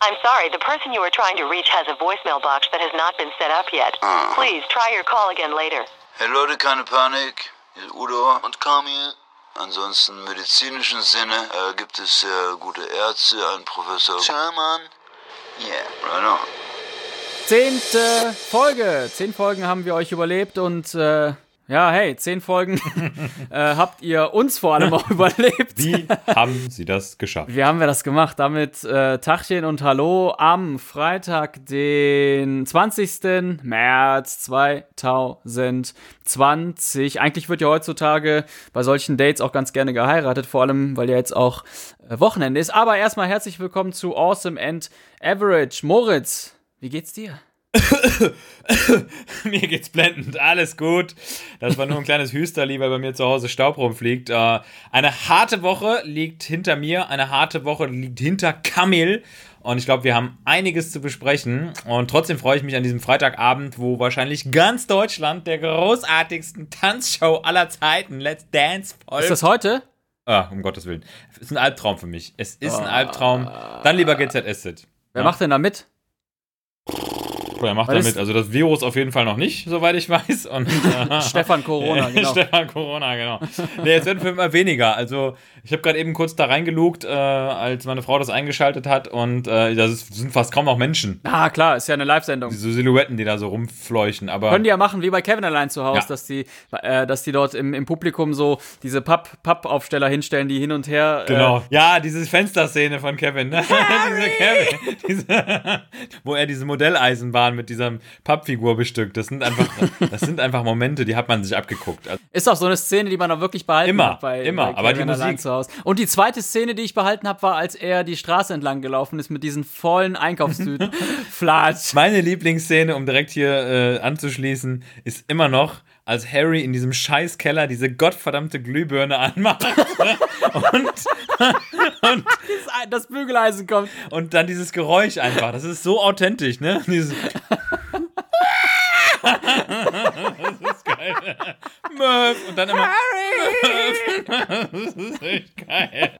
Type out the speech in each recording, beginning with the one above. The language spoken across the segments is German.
I'm sorry, the person you are trying to reach has a voicemail box that has not been set up yet. Please try your call again later. Hey Leute, keine Panik. Hier ist Udo und Kamil. Ansonsten im medizinischen Sinne äh, gibt es sehr gute Ärzte, ein Professor Sherman. Yeah, right on. Zehnte Folge. Zehn Folgen haben wir euch überlebt und äh, ja, hey, zehn Folgen äh, habt ihr uns vor allem auch überlebt. Wie haben sie das geschafft? Wie haben wir das gemacht? Damit äh, Tachchen und Hallo am Freitag, den 20. März 2020. Eigentlich wird ja heutzutage bei solchen Dates auch ganz gerne geheiratet, vor allem, weil ja jetzt auch äh, Wochenende ist. Aber erstmal herzlich willkommen zu Awesome and Average. Moritz, wie geht's dir? mir geht's blendend, alles gut. Das war nur ein kleines Hüsterli, weil bei mir zu Hause Staub rumfliegt. Äh, eine harte Woche liegt hinter mir, eine harte Woche liegt hinter Kamil. Und ich glaube, wir haben einiges zu besprechen. Und trotzdem freue ich mich an diesem Freitagabend, wo wahrscheinlich ganz Deutschland der großartigsten Tanzshow aller Zeiten, Let's Dance, folgt. Ist das heute? Ah, um Gottes Willen. Es ist ein Albtraum für mich. Es ist ein Albtraum. Dann lieber GZSZ. Wer macht denn da mit? Er macht damit, also das Virus auf jeden Fall noch nicht, soweit ich weiß. Und, äh, Stefan Corona, genau. Stefan Corona, genau. Nee, es werden für immer weniger. Also, ich habe gerade eben kurz da reingelugt, äh, als meine Frau das eingeschaltet hat und äh, das sind fast kaum noch Menschen. Ah, klar, ist ja eine Live-Sendung. So Silhouetten, die da so rumfleuchen. Aber Können die ja machen, wie bei Kevin allein zu Hause, Ja. dass die, äh, dass die dort im, im Publikum so diese Papp- Pappaufsteller hinstellen, die hin und her. Genau. ja, diese Fensterszene von Kevin. Ne? diese Kevin. Diese, wo er diese Modelleisenbahn mit dieser Pappfigur bestückt. Das sind einfach, das sind einfach Momente, die hat man sich abgeguckt. Also, ist auch so eine Szene, die man auch wirklich behalten Immer, hat bei, immer. bei Aber die Musik- zu Hause. Und die zweite Szene, die ich behalten habe, war, als er die Straße entlang gelaufen ist mit diesen vollen Einkaufstüten. Flatsch. Meine Lieblingsszene, um direkt hier äh, anzuschließen, ist immer noch, als Harry in diesem Scheißkeller diese gottverdammte Glühbirne anmacht und, und, Das Bügeleisen kommt. und dann dieses Geräusch einfach. Das ist so authentisch, ne? Dieses das ist geil. Murph und dann immer Harry. das ist echt geil.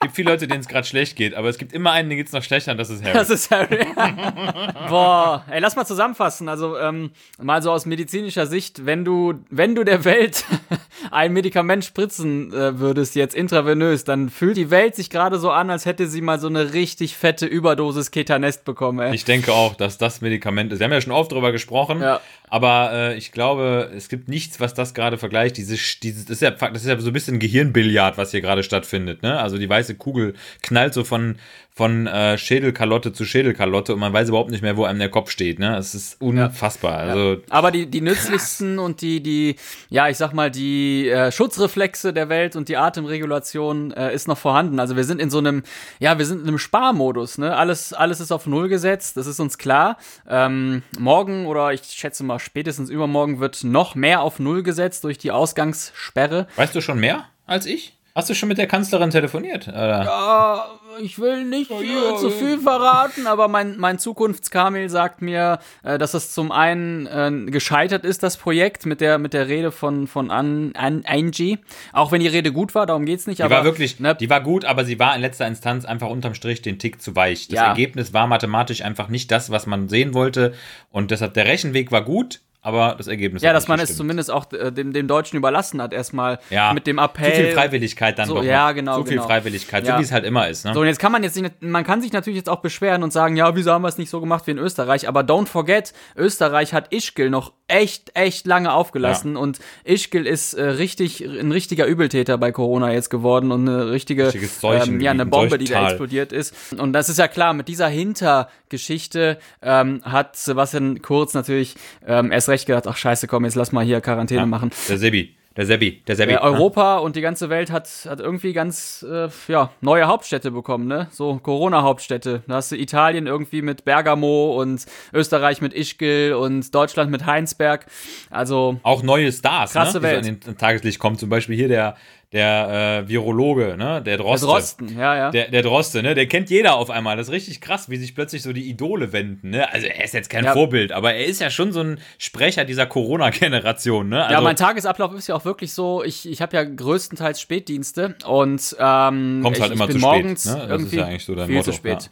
Es gibt viele Leute, denen es gerade schlecht geht, aber es gibt immer einen, den geht es noch schlechter und das ist Harry. Das ist Harry. Boah, ey, lass mal zusammenfassen. Also ähm, mal so aus medizinischer Sicht, wenn du, wenn du der Welt ein Medikament spritzen äh, würdest jetzt intravenös, dann fühlt die Welt sich gerade so an, als hätte sie mal so eine richtig fette Überdosis Ketanest bekommen. Ey. Ich denke auch, dass das Medikament ist. Wir haben ja schon oft drüber gesprochen, Ja. aber äh, ich glaube, es gibt nichts, was das gerade vergleicht. Diese, dieses, das, ist ja, das ist ja so ein bisschen Gehirnbillard, was hier gerade stattfindet. Ne? Also die weiße Kugel knallt so von, von äh, Schädelkalotte zu Schädelkalotte und man weiß überhaupt nicht mehr, wo einem der Kopf steht. Ne? Es ist unfassbar. Also Aber die, die nützlichsten und die, die, ja, ich sag mal, die äh, Schutzreflexe der Welt und die Atemregulation äh, ist noch vorhanden. Also wir sind in so einem, ja, wir sind in einem Sparmodus, ne? Alles, alles ist auf Null gesetzt, das ist uns klar. Ähm, morgen oder ich schätze mal spätestens übermorgen wird noch mehr auf Null gesetzt durch die Ausgangssperre. weißt du schon mehr als ich? Hast du schon mit der Kanzlerin telefoniert? Oder? Ich will nicht äh, zu viel verraten, aber mein, mein Zukunftskamil sagt mir, äh, dass das zum einen äh, gescheitert ist, das Projekt mit der, mit der Rede von, von An, An, Angie. Auch wenn die Rede gut war, darum geht's nicht. Die aber, war wirklich, ne, die war gut, aber sie war in letzter Instanz einfach unterm Strich den Tick zu weich. Das Ja. Ergebnis war mathematisch einfach nicht das, was man sehen wollte. Und deshalb der Rechenweg war gut, aber das Ergebnis ja, dass man es zumindest auch äh, dem, dem Deutschen überlassen hat, erstmal ja, mit dem Appell. Zu viel Freiwilligkeit dann So, doch. ja, genau, Zu viel genau. Freiwilligkeit, Ja. so wie es halt immer ist. Ne? So, und jetzt kann man jetzt nicht, man kann sich natürlich jetzt auch beschweren und sagen, ja, wieso haben wir es nicht so gemacht wie in Österreich? Aber don't forget, Österreich hat Ischgl noch echt, echt lange aufgelassen und Ischgl ist äh, richtig, ein richtiger Übeltäter bei Corona jetzt geworden und eine richtige, ähm, ja, eine ein Bombe, die da explodiert ist. Und das ist ja klar, mit dieser Hintergeschichte ähm, hat Sebastian Kurz natürlich ähm, erst recht gedacht, ach scheiße, komm, jetzt lass mal hier Quarantäne machen. Der Sebi, der Sebi, der Sebi. Äh, Europa und die ganze Welt hat, hat irgendwie ganz äh, ja, neue Hauptstädte bekommen, ne? So Corona-Hauptstädte. Da hast du Italien irgendwie mit Bergamo und Österreich mit Ischgl und Deutschland mit Heinsberg. Also, Auch neue Stars, Krasse ne, Welt. die so an den Tageslicht kommen. Zum Beispiel hier der, der äh, Virologe, ne? der das Droste. Rosten, ja, ja. Der, der Droste, ne? Der kennt jeder auf einmal. Das ist richtig krass, wie sich plötzlich so die Idole wenden, ne? Also er ist jetzt kein Ja. Vorbild, aber er ist ja schon so ein Sprecher dieser Corona-Generation, ne? Also, ja, mein Tagesablauf ist ja auch wirklich so, ich, ich habe ja größtenteils Spätdienste und ähm, Kommst ich, halt immer ich bin zu spät, morgens ne? Das ist irgendwie ja eigentlich so dein viel Motto, zu spät.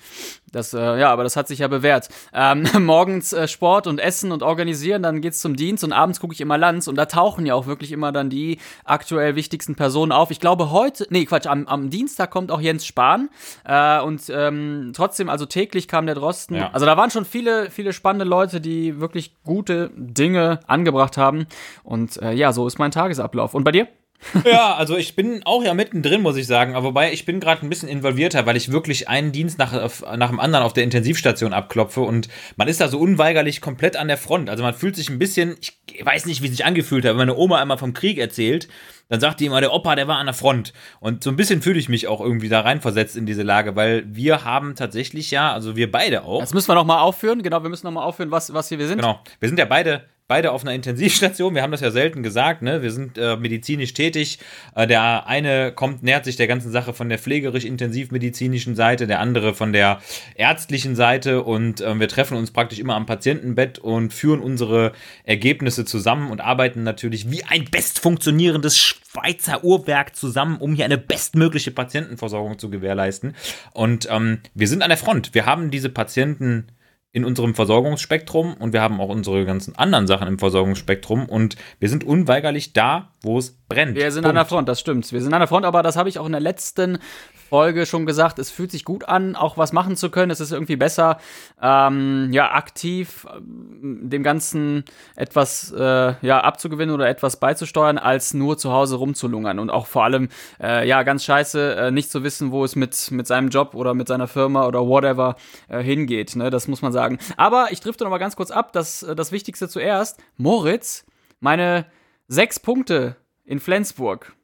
Das, äh, ja, aber das hat sich ja bewährt. Ähm, morgens äh, Sport und Essen und organisieren, dann geht's zum Dienst und abends gucke ich immer Lanz und da tauchen ja auch wirklich immer dann die aktuell wichtigsten Personen auf. Ich glaube heute, nee, Quatsch, am, am Dienstag kommt auch Jens Spahn äh, und ähm, trotzdem, also täglich kam der Drosten. Ja. Also da waren schon viele, viele spannende Leute, die wirklich gute Dinge angebracht haben und äh, ja, so ist mein Tagesablauf. Und bei dir? ja, also ich bin auch ja mittendrin, muss ich sagen. Aber wobei ich bin gerade ein bisschen involvierter, weil ich wirklich einen Dienst nach, nach dem anderen auf der Intensivstation abklopfe und man ist da so unweigerlich komplett an der Front. Also man fühlt sich ein bisschen, ich weiß nicht, wie es sich angefühlt hat, wenn meine Oma einmal vom Krieg erzählt, dann sagt die immer, der Opa, der war an der Front. Und so ein bisschen fühle ich mich auch irgendwie da reinversetzt in diese Lage, weil wir haben tatsächlich ja, also wir beide auch. Das müssen wir nochmal aufführen, genau, wir müssen nochmal aufführen, was, was hier wir sind. Genau, wir sind ja beide beide auf einer Intensivstation. Wir haben das ja selten gesagt, ne? Wir sind äh, medizinisch tätig. Äh, der eine kommt, nähert sich der ganzen Sache von der pflegerisch-intensivmedizinischen Seite, der andere von der ärztlichen Seite und äh, wir treffen uns praktisch immer am Patientenbett und führen unsere Ergebnisse zusammen und arbeiten natürlich wie ein best funktionierendes Schweizer Uhrwerk zusammen, um hier eine bestmögliche Patientenversorgung zu gewährleisten. Und ähm, wir sind an der Front. Wir haben diese Patienten in unserem Versorgungsspektrum und wir haben auch unsere ganzen anderen Sachen im Versorgungsspektrum und wir sind unweigerlich da, wo es brennt. Wir sind Punkt. an der Front, das stimmt. Wir sind an der Front, aber das habe ich auch in der letzten Folge schon gesagt, es fühlt sich gut an, auch was machen zu können. Es ist irgendwie besser, ähm, ja, aktiv äh, dem Ganzen etwas äh, ja, abzugewinnen oder etwas beizusteuern, als nur zu Hause rumzulungern. Und auch vor allem, äh, ja, ganz scheiße, äh, nicht zu wissen, wo es mit, mit seinem Job oder mit seiner Firma oder whatever äh, hingeht. Ne? Das muss man sagen. Aber ich drifte noch mal ganz kurz ab, das, äh, das Wichtigste zuerst. Moritz, meine sechs Punkte in Flensburg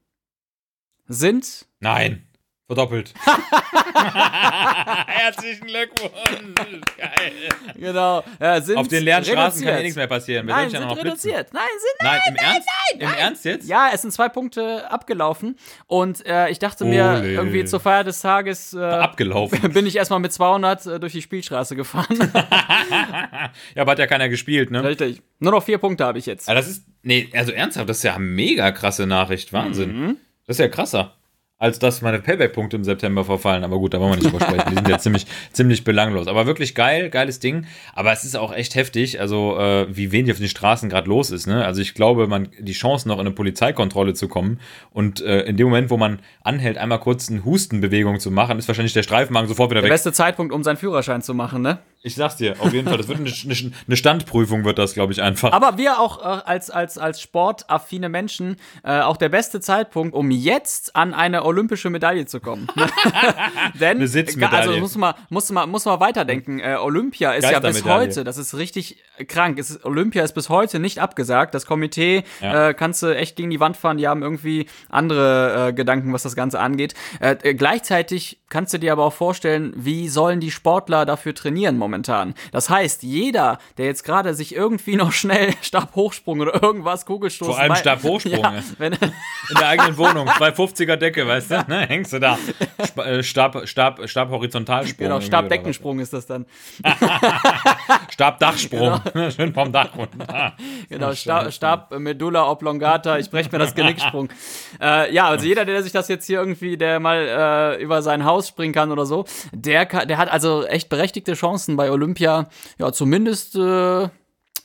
sind. Nein. Verdoppelt. Herzlichen Glückwunsch. Geil. Genau. Ja, Auf den leeren Straßen kann ja nichts mehr passieren. Wir nein, sind ja noch reduziert. Nein, sind nein, nein, im nein, Ernst? Nein, nein, Im Ernst jetzt? Ja, es sind zwei Punkte abgelaufen. Und äh, ich dachte mir, Ole. irgendwie zur Feier des Tages. Äh, abgelaufen. Bin ich erstmal mit 200 äh, durch die Spielstraße gefahren. ja, aber hat ja keiner gespielt, ne? Richtig. Nur noch vier Punkte habe ich jetzt. Aber das ist. Nee, also ernsthaft, das ist ja eine mega krasse Nachricht. Wahnsinn. Mhm. Das ist ja krasser als dass meine Payback-Punkte im September verfallen. Aber gut, da wollen wir nicht drüber sprechen. Die sind ja ziemlich, ziemlich belanglos. Aber wirklich geil, geiles Ding. Aber es ist auch echt heftig, also äh, wie wenig auf den Straßen gerade los ist. Ne? Also ich glaube, man die Chance noch in eine Polizeikontrolle zu kommen und äh, in dem Moment, wo man anhält, einmal kurz eine Hustenbewegung zu machen, ist wahrscheinlich der Streifenwagen sofort wieder der weg. Der beste Zeitpunkt, um seinen Führerschein zu machen, ne? Ich sag's dir, auf jeden Fall. Das wird eine, eine Standprüfung, wird das, glaube ich, einfach. Aber wir auch äh, als, als, als sportaffine Menschen äh, auch der beste Zeitpunkt, um jetzt an eine olympische Medaille zu kommen. Denn, eine Sitzmedaille. also muss man, muss man, muss man weiterdenken. Äh, Olympia ist ja bis heute, das ist richtig krank. Ist, Olympia ist bis heute nicht abgesagt. Das Komitee ja. äh, kannst du echt gegen die Wand fahren. Die haben irgendwie andere äh, Gedanken, was das Ganze angeht. Äh, äh, gleichzeitig kannst du dir aber auch vorstellen, wie sollen die Sportler dafür trainieren momentan? Das heißt, jeder, der jetzt gerade sich irgendwie noch schnell Stabhochsprung oder irgendwas Kugelstoßen. Vor allem Stabhochsprung. Ja, wenn, in der eigenen Wohnung, 250er Decke, weißt du? Ne, hängst du da. Äh, Stab, Stab, Stab Horizontalsprung. Genau, Stabdeckensprung ist das dann. Stabdachsprung. Genau. Schön vom Dach runter. Genau, Stab, Stab Medulla oblongata, ich breche mir das Genicksprung. äh, ja, also jeder, der sich das jetzt hier irgendwie, der mal äh, über sein Haus springen kann oder so, der, der hat also echt berechtigte Chancen bei Olympia, ja, zumindest äh,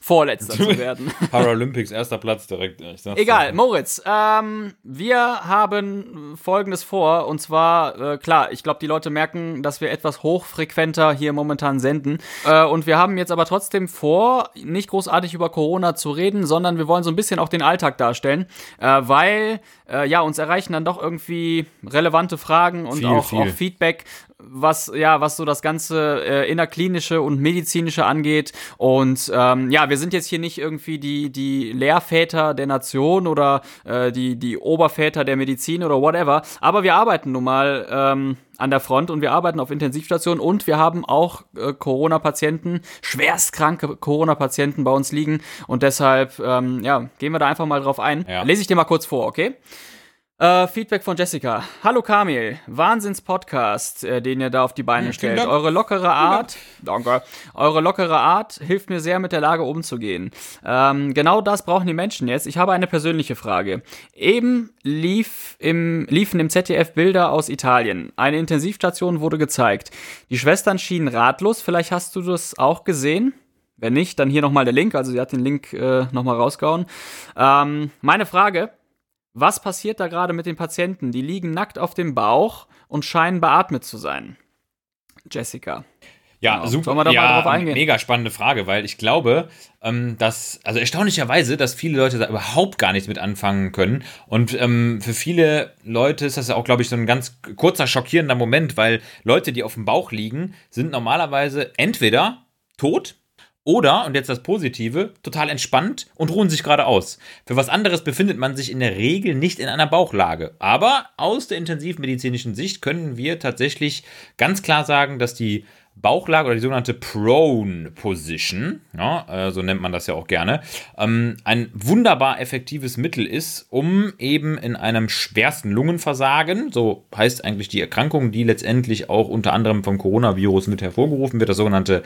Vorletzter zu werden. Paralympics, erster Platz direkt. Egal, Moritz, ähm, wir haben Folgendes vor. Und zwar, äh, klar, ich glaube, die Leute merken, dass wir etwas hochfrequenter hier momentan senden. Äh, und wir haben jetzt aber trotzdem vor, nicht großartig über Corona zu reden, sondern wir wollen so ein bisschen auch den Alltag darstellen. Äh, weil, äh, ja, uns erreichen dann doch irgendwie relevante Fragen und viel, auch, viel. auch Feedback was ja, was so das ganze äh, innerklinische und medizinische angeht. Und ähm, ja, wir sind jetzt hier nicht irgendwie die die Lehrväter der Nation oder äh, die die Oberväter der Medizin oder whatever. Aber wir arbeiten nun mal ähm, an der Front und wir arbeiten auf Intensivstationen und wir haben auch äh, Corona-Patienten, schwerstkranke Corona-Patienten bei uns liegen und deshalb ähm, ja gehen wir da einfach mal drauf ein. Ja. Lese ich dir mal kurz vor, okay? Äh, Feedback von Jessica. Hallo Kamil, Wahnsinns-Podcast, äh, den ihr da auf die Beine Ja, stellt. Dank. Eure lockere Art, danke, eure lockere Art hilft mir sehr, mit der Lage umzugehen. Ähm, genau das brauchen die Menschen jetzt. Ich habe eine persönliche Frage. Eben lief im, liefen im ZDF Bilder aus Italien. Eine Intensivstation wurde gezeigt. Die Schwestern schienen ratlos. Vielleicht hast du das auch gesehen? Wenn nicht, dann hier nochmal der Link. Also sie hat den Link äh, nochmal rausgehauen. Ähm, meine Frage, was passiert da gerade mit den Patienten? Die liegen nackt auf dem Bauch und scheinen beatmet zu sein. Jessica. Ja, Genau. super. Sollen wir da ja, mal drauf eingehen? Mega spannende Frage, weil ich glaube, ähm, dass, also erstaunlicherweise, dass viele Leute da überhaupt gar nichts mit anfangen können. Und ähm, für viele Leute ist das ja auch, glaube ich, so ein ganz kurzer, schockierender Moment, weil Leute, die auf dem Bauch liegen, sind normalerweise entweder tot oder, und jetzt das Positive, total entspannt und ruhen sich gerade aus. Für was anderes befindet man sich in der Regel nicht in einer Bauchlage. Aber aus der intensivmedizinischen Sicht können wir tatsächlich ganz klar sagen, dass die Bauchlage oder die sogenannte Prone Position, ja, äh, so nennt man das ja auch gerne, ähm, ein wunderbar effektives Mittel ist, um eben in einem schwersten Lungenversagen, so heißt eigentlich die Erkrankung, die letztendlich auch unter anderem vom Coronavirus mit hervorgerufen wird, das sogenannte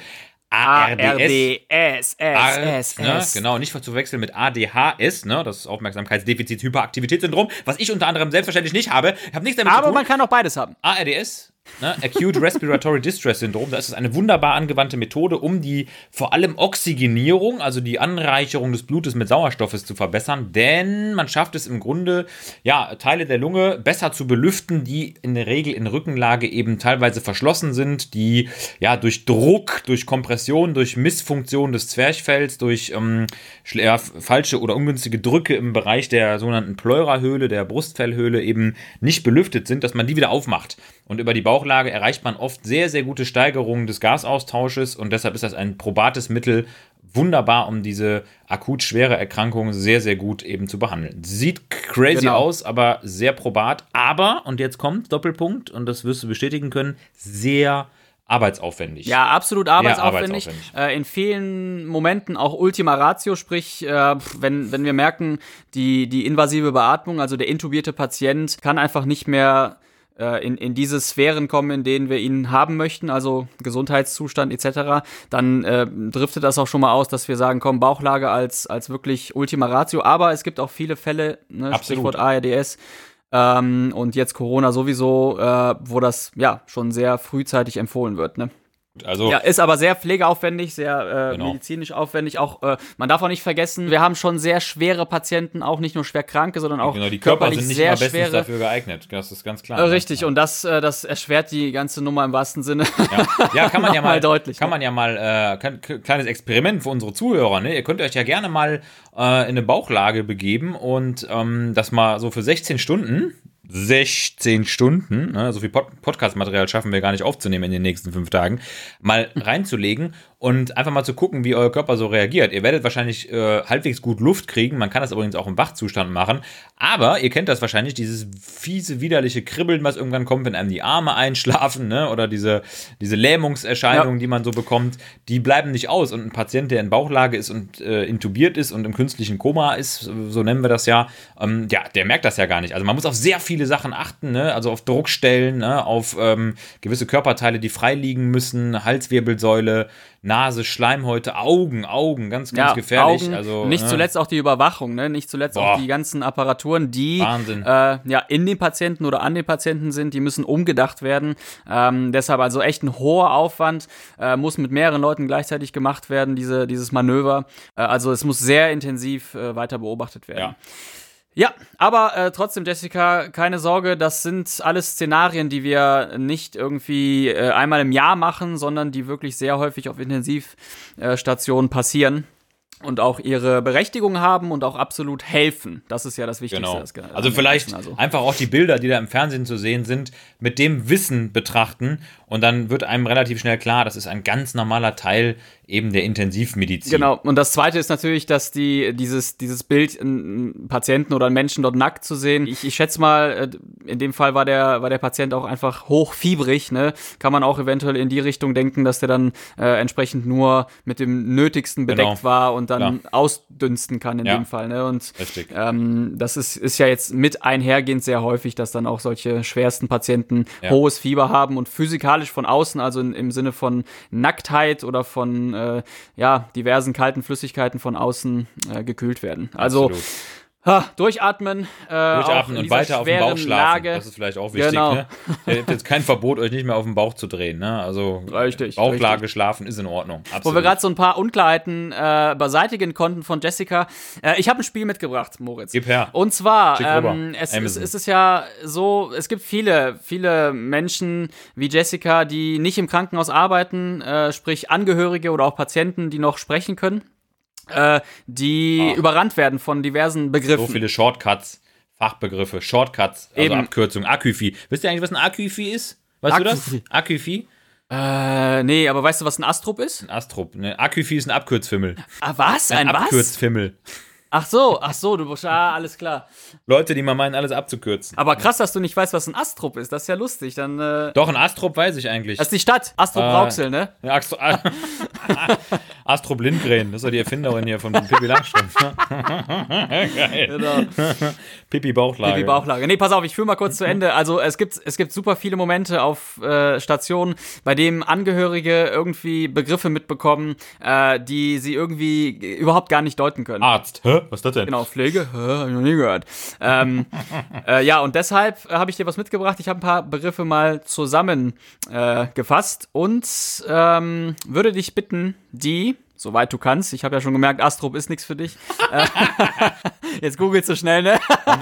ARDS. S, AR, S, ne, genau, nicht zu verwechseln mit ADHS, ne, das ist Aufmerksamkeitsdefizit Hyperaktivitätssyndrom, was ich unter anderem selbstverständlich nicht habe. Ich habe nichts damit zu Aber tun. man kann auch beides haben. ARDS, ne, Acute Respiratory Distress Syndrom, da ist es eine wunderbar angewandte Methode, um die vor allem Oxygenierung, also die Anreicherung des Blutes mit Sauerstoffes zu verbessern, denn man schafft es im Grunde, ja, Teile der Lunge besser zu belüften, die in der Regel in Rückenlage eben teilweise verschlossen sind, die ja durch Druck, durch Kompression, durch Missfunktion des Zwerchfells, durch ähm, ja, falsche oder ungünstige Drücke im Bereich der sogenannten Pleurahöhle, der Brustfellhöhle eben nicht belüftet sind, dass man die wieder aufmacht. Und über die Bauchlage erreicht man oft sehr, sehr gute Steigerungen des Gasaustausches und deshalb ist das ein probates Mittel, wunderbar, um diese akut schwere Erkrankung sehr, sehr gut eben zu behandeln. Sieht crazy Genau. aus, aber sehr probat. Aber, und jetzt kommt Doppelpunkt, und das wirst du bestätigen können, sehr arbeitsaufwendig. Ja, absolut arbeitsaufwendig. arbeitsaufwendig. Äh, in vielen Momenten auch Ultima Ratio, sprich, äh, wenn, wenn wir merken, die, die invasive Beatmung, also der intubierte Patient, kann einfach nicht mehr äh, in, in diese Sphären kommen, in denen wir ihn haben möchten, also Gesundheitszustand etc., dann äh, driftet das auch schon mal aus, dass wir sagen, komm, Bauchlage als, als wirklich Ultima Ratio. Aber es gibt auch viele Fälle, ne. Stichwort ARDS, ähm, und jetzt Corona sowieso, äh, wo das ja schon sehr frühzeitig empfohlen wird. Ne? Also, Ja, ist aber sehr pflegeaufwendig, sehr äh, Genau. medizinisch aufwendig. Auch äh, man darf auch nicht vergessen, wir haben schon sehr schwere Patienten, auch nicht nur schwer Kranke, sondern auch genau, die Körper körperlich sind nicht sehr schwere. dafür geeignet. Das ist ganz klar. Äh, ne? richtig, und das, äh, das erschwert die ganze Nummer im wahrsten Sinne. Ja, ja kann man ja mal deutlich, Kann ne? man ja mal, äh, kann, kleines Experiment für unsere Zuhörer. Ne? Ihr könnt euch ja gerne mal äh, in eine Bauchlage begeben und ähm, das mal so für 16 Stunden. 16 Stunden, ne, so viel Pod Podcast-Material schaffen wir gar nicht aufzunehmen in den nächsten fünf Tagen, mal reinzulegen und einfach mal zu gucken, wie euer Körper so reagiert. Ihr werdet wahrscheinlich äh, halbwegs gut Luft kriegen, man kann das übrigens auch im Wachzustand machen, aber ihr kennt das wahrscheinlich, dieses fiese, widerliche Kribbeln, was irgendwann kommt, wenn einem die Arme einschlafen, ne, oder diese, diese Lähmungserscheinungen, Ja. die man so bekommt, die bleiben nicht aus. Und ein Patient, der in Bauchlage ist und äh, intubiert ist und im künstlichen Koma ist, so nennen wir das ja, ähm, ja, der merkt das ja gar nicht. Also man muss auf sehr viele Sachen achten, ne? also auf Druckstellen, ne? auf ähm, gewisse Körperteile, die frei liegen müssen, Halswirbelsäule, Nase, Schleimhäute, Augen, Augen, ganz, ganz ja, gefährlich. Augen, also, nicht ne? zuletzt auch die Überwachung, ne? nicht zuletzt Boah. auch die ganzen Apparaturen, die. Äh, ja in den Patienten oder an den Patienten sind, die müssen umgedacht werden. Ähm, deshalb also echt ein hoher Aufwand, äh, muss mit mehreren Leuten gleichzeitig gemacht werden, diese, dieses Manöver. Äh, also es muss sehr intensiv äh, weiter beobachtet werden. Ja. Ja, aber äh, trotzdem, Jessica, keine Sorge, das sind alles Szenarien, die wir nicht irgendwie äh, einmal im Jahr machen, sondern die wirklich sehr häufig auf Intensivstationen passieren und auch ihre Berechtigung haben und auch absolut helfen. Das ist ja das Wichtigste. Genau. Also vielleicht also. einfach auch die Bilder, die da im Fernsehen zu sehen sind, mit dem Wissen betrachten und dann wird einem relativ schnell klar, das ist ein ganz normaler Teil eben der Intensivmedizin. Genau. Und das zweite ist natürlich, dass die, dieses, dieses Bild, einen Patienten oder einen Menschen dort nackt zu sehen. Ich, ich schätze mal, äh, in dem Fall war der, war der Patient auch einfach hochfiebrig, ne? Kann man auch eventuell in die Richtung denken, dass der dann äh, entsprechend nur mit dem Nötigsten bedeckt Genau. war und dann Klar. ausdünsten kann in Ja. dem Fall, ne? Und ähm, das ist, ist ja jetzt mit einhergehend sehr häufig, dass dann auch solche schwersten Patienten Ja. hohes Fieber haben und physikalisch von außen, also in, im Sinne von Nacktheit oder von äh, ja, diversen kalten Flüssigkeiten von außen äh, gekühlt werden. Also Absolut. Ha, durchatmen, äh, Durchatmen und weiter auf dem Bauch schlafen. Lage. Das ist vielleicht auch wichtig. Genau. Ne? Ihr habt jetzt kein Verbot, euch nicht mehr auf den Bauch zu drehen. Ne? Also Richtig, Bauchlage richtig. schlafen ist in Ordnung. Absolut. Wo wir gerade so ein paar Unklarheiten äh, beseitigen konnten von Jessica. Äh, ich habe ein Spiel mitgebracht, Moritz. Gib her. Und zwar, ähm, es, Amazon. es ist ja so, es gibt viele, viele Menschen wie Jessica, die nicht im Krankenhaus arbeiten, äh, sprich Angehörige oder auch Patienten, die noch sprechen können, äh, die Ach. überrannt werden von diversen Begriffen. so viele Shortcuts, Fachbegriffe, Shortcuts, also Eben. Abkürzungen, Aquifi. Wisst ihr eigentlich, was ein Aquifi ist? Weißt du das? Aquifi? Äh, nee, aber weißt du, was ein Astrup ist? Ein Astrup. Ne? Aquifi ist ein Abkürzfimmel. Ah, was? Ein, was? Abkürzfimmel. Ach so, ach so, du bist, ah, alles klar. Leute, die mal meinen, alles abzukürzen. Aber krass, dass du nicht weißt, was ein Astrup ist. Das ist ja lustig. Dann, äh, Doch, ein Astrup weiß ich eigentlich. das ist die Stadt. Astrup Ah. Rauxel, ne? Ja, Astro Astrup Lindgren, das ist doch die Erfinderin hier von Pippi Langstrumpf. Geil. Genau. Pippi Bauchlage. Die Bauchlage. Nee, pass auf, ich führe mal kurz zu Ende. Also es gibt, es gibt super viele Momente auf äh, Stationen, bei denen Angehörige irgendwie Begriffe mitbekommen, äh, die sie irgendwie überhaupt gar nicht deuten können. Arzt. Hä? Was ist das denn? Genau, Pflege? Hä, hab ich noch nie gehört. Ähm, äh, ja, und deshalb äh, habe ich dir was mitgebracht. Ich habe ein paar Begriffe mal zusammengefasst äh, und ähm, würde dich bitten, die, soweit du kannst, ich habe ja schon gemerkt, Astrup ist nichts für dich. Äh, Jetzt googelst du schnell, ne?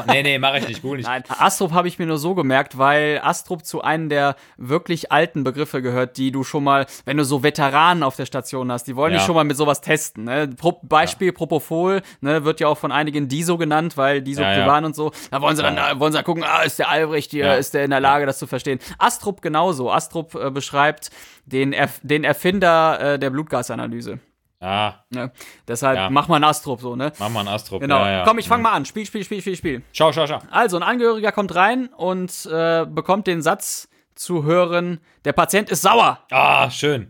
Nee, nee, mach ich nicht. Google nicht. Nein, Astrup habe ich mir nur so gemerkt, weil Astrup zu einem der wirklich alten Begriffe gehört, die du schon mal, wenn du so Veteranen auf der Station hast, die wollen Ja. dich schon mal mit sowas testen. Ne? Pro Beispiel Propofol, ne, wird ja auch von einigen Diso genannt, weil Diso Ja, ja. waren und so. Da wollen sie dann, Ja. da wollen sie dann gucken, ah, ist der Albrecht hier, Ja. ist der in der Lage, das zu verstehen. Astrup genauso. Astrup äh, beschreibt den, Erf den Erfinder äh, der Blutgasanalyse. Ah, Ne? Deshalb Ja. mach mal einen Astrup so, ne? mach mal einen Astrup. Genau. Ja, ja. Komm, ich fang mal an. Spiel, Spiel, Spiel, Spiel, Spiel. Schau, schau, schau. Also, ein Angehöriger kommt rein und äh, bekommt den Satz zu hören, der Patient ist sauer. Ah, schön.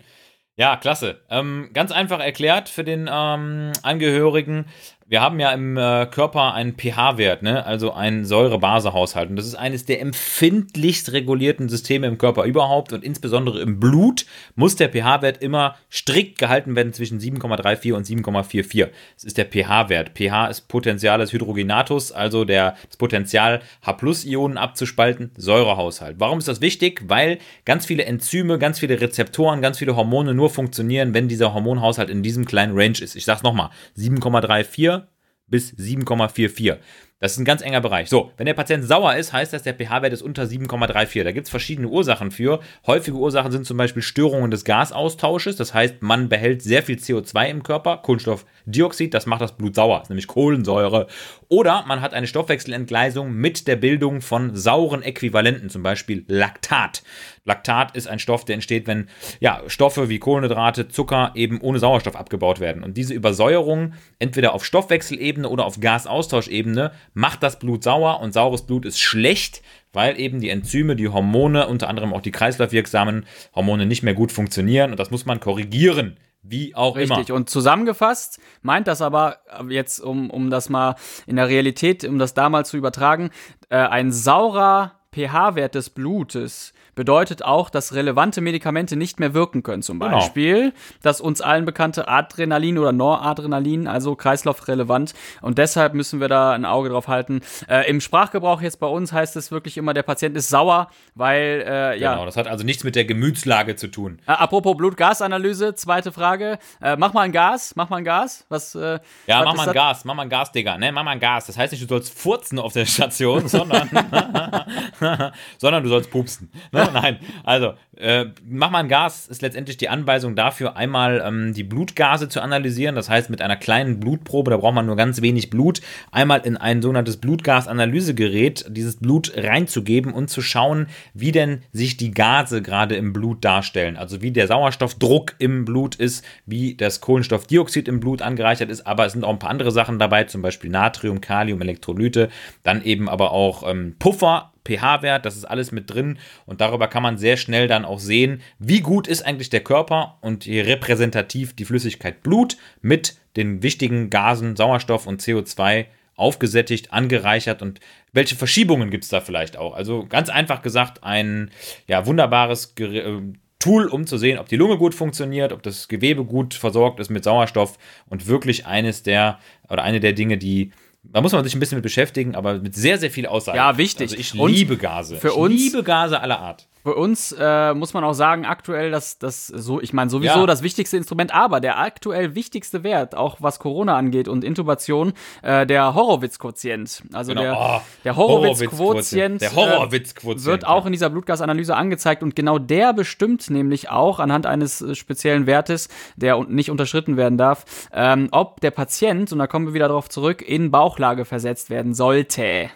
Ja, klasse. Ähm, ganz einfach erklärt für den ähm, Angehörigen. Wir haben ja im äh, Körper einen pH-Wert, ne? also einen Säure-Base-Haushalt. Und das ist eines der empfindlichst regulierten Systeme im Körper überhaupt und insbesondere im Blut muss der pH-Wert immer strikt gehalten werden zwischen 7,34 und 7,44. Das ist der pH-Wert. pH ist Potentiales Hydrogenatus, also der, das Potenzial H-Ionen abzuspalten, Säurehaushalt. Warum ist das wichtig? Weil ganz viele Enzyme, ganz viele Rezeptoren, ganz viele Hormone nur funktionieren, wenn dieser Hormonhaushalt in diesem kleinen Range ist. Ich sag's nochmal, 7,34 bis 7,44. Das ist ein ganz enger Bereich. So, wenn der Patient sauer ist, heißt das, der pH-Wert ist unter 7,34. Da gibt es verschiedene Ursachen für. Häufige Ursachen sind zum Beispiel Störungen des Gasaustausches. Das heißt, man behält sehr viel CO2 im Körper, Kohlenstoffdioxid, das macht das Blut sauer, nämlich Kohlensäure. Oder man hat eine Stoffwechselentgleisung mit der Bildung von sauren Äquivalenten, zum Beispiel Laktat. Laktat ist ein Stoff, der entsteht, wenn ja, Stoffe wie Kohlenhydrate, Zucker eben ohne Sauerstoff abgebaut werden. Und diese Übersäuerung, entweder auf Stoffwechselebene oder auf Gasaustauschebene, macht das Blut sauer und saures Blut ist schlecht, weil eben die Enzyme, die Hormone, unter anderem auch die kreislaufwirksamen Hormone nicht mehr gut funktionieren und das muss man korrigieren. Wie auch Richtig. immer. Und zusammengefasst meint das aber äh, jetzt, um, um das mal in der Realität, um das da mal zu übertragen, äh, ein saurer pH-Wert des Blutes bedeutet auch, dass relevante Medikamente nicht mehr wirken können. Zum Genau. Beispiel das uns allen bekannte Adrenalin oder Noradrenalin, also kreislaufrelevant. Und deshalb müssen wir da ein Auge drauf halten. Äh, Im Sprachgebrauch jetzt bei uns heißt es wirklich immer, der Patient ist sauer, weil, äh, ja, Genau, das hat also nichts mit der Gemütslage zu tun. Äh, apropos Blut-Gas-Analyse, zweite Frage. Äh, mach mal ein Gas, mach mal ein Gas. Was, äh, Ja, was mach mal ein das? Gas, mach mal ein Gas, Digga. Ne, mach mal ein Gas. Das heißt nicht, du sollst furzen auf der Station, sondern, sondern du sollst pupsen. Ne? Nein, also, äh, mach mal ein Gas ist letztendlich die Anweisung dafür, einmal ähm, die Blutgase zu analysieren. Das heißt, mit einer kleinen Blutprobe, da braucht man nur ganz wenig Blut, einmal in ein sogenanntes Blutgasanalysegerät dieses Blut reinzugeben und zu schauen, wie denn sich die Gase gerade im Blut darstellen. Also wie der Sauerstoffdruck im Blut ist, wie das Kohlenstoffdioxid im Blut angereichert ist. Aber es sind auch ein paar andere Sachen dabei, zum Beispiel Natrium, Kalium, Elektrolyte, dann eben aber auch ähm, Puffer pH-Wert, das ist alles mit drin und darüber kann man sehr schnell dann auch sehen, wie gut ist eigentlich der Körper und wie repräsentativ die Flüssigkeit Blut mit den wichtigen Gasen Sauerstoff und CO2 aufgesättigt, angereichert und welche Verschiebungen gibt es da vielleicht auch? Also ganz einfach gesagt, ein ja, wunderbares äh, Tool, um zu sehen, ob die Lunge gut funktioniert, ob das Gewebe gut versorgt ist mit Sauerstoff und wirklich eines der oder eine der Dinge, die da muss man sich ein bisschen mit beschäftigen, aber mit sehr, sehr viel Aussage. Ja, wichtig. Also ich liebe Gase. Für uns, ich liebe Gase aller Art. Für uns äh, muss man auch sagen, aktuell das, das so, ich meine, sowieso ja. das wichtigste Instrument, aber der aktuell wichtigste Wert, auch was Corona angeht und Intubation, äh, der Horowitz-Quotient. Also genau. der, oh, der Horowitz-Quotient Horowitz äh, Horowitz wird auch in dieser Blutgasanalyse angezeigt und genau der bestimmt nämlich auch anhand eines äh, speziellen Wertes, der nicht unterschritten werden darf, ähm, ob der Patient, und da kommen wir wieder darauf zurück, in Bauchlage versetzt werden sollte.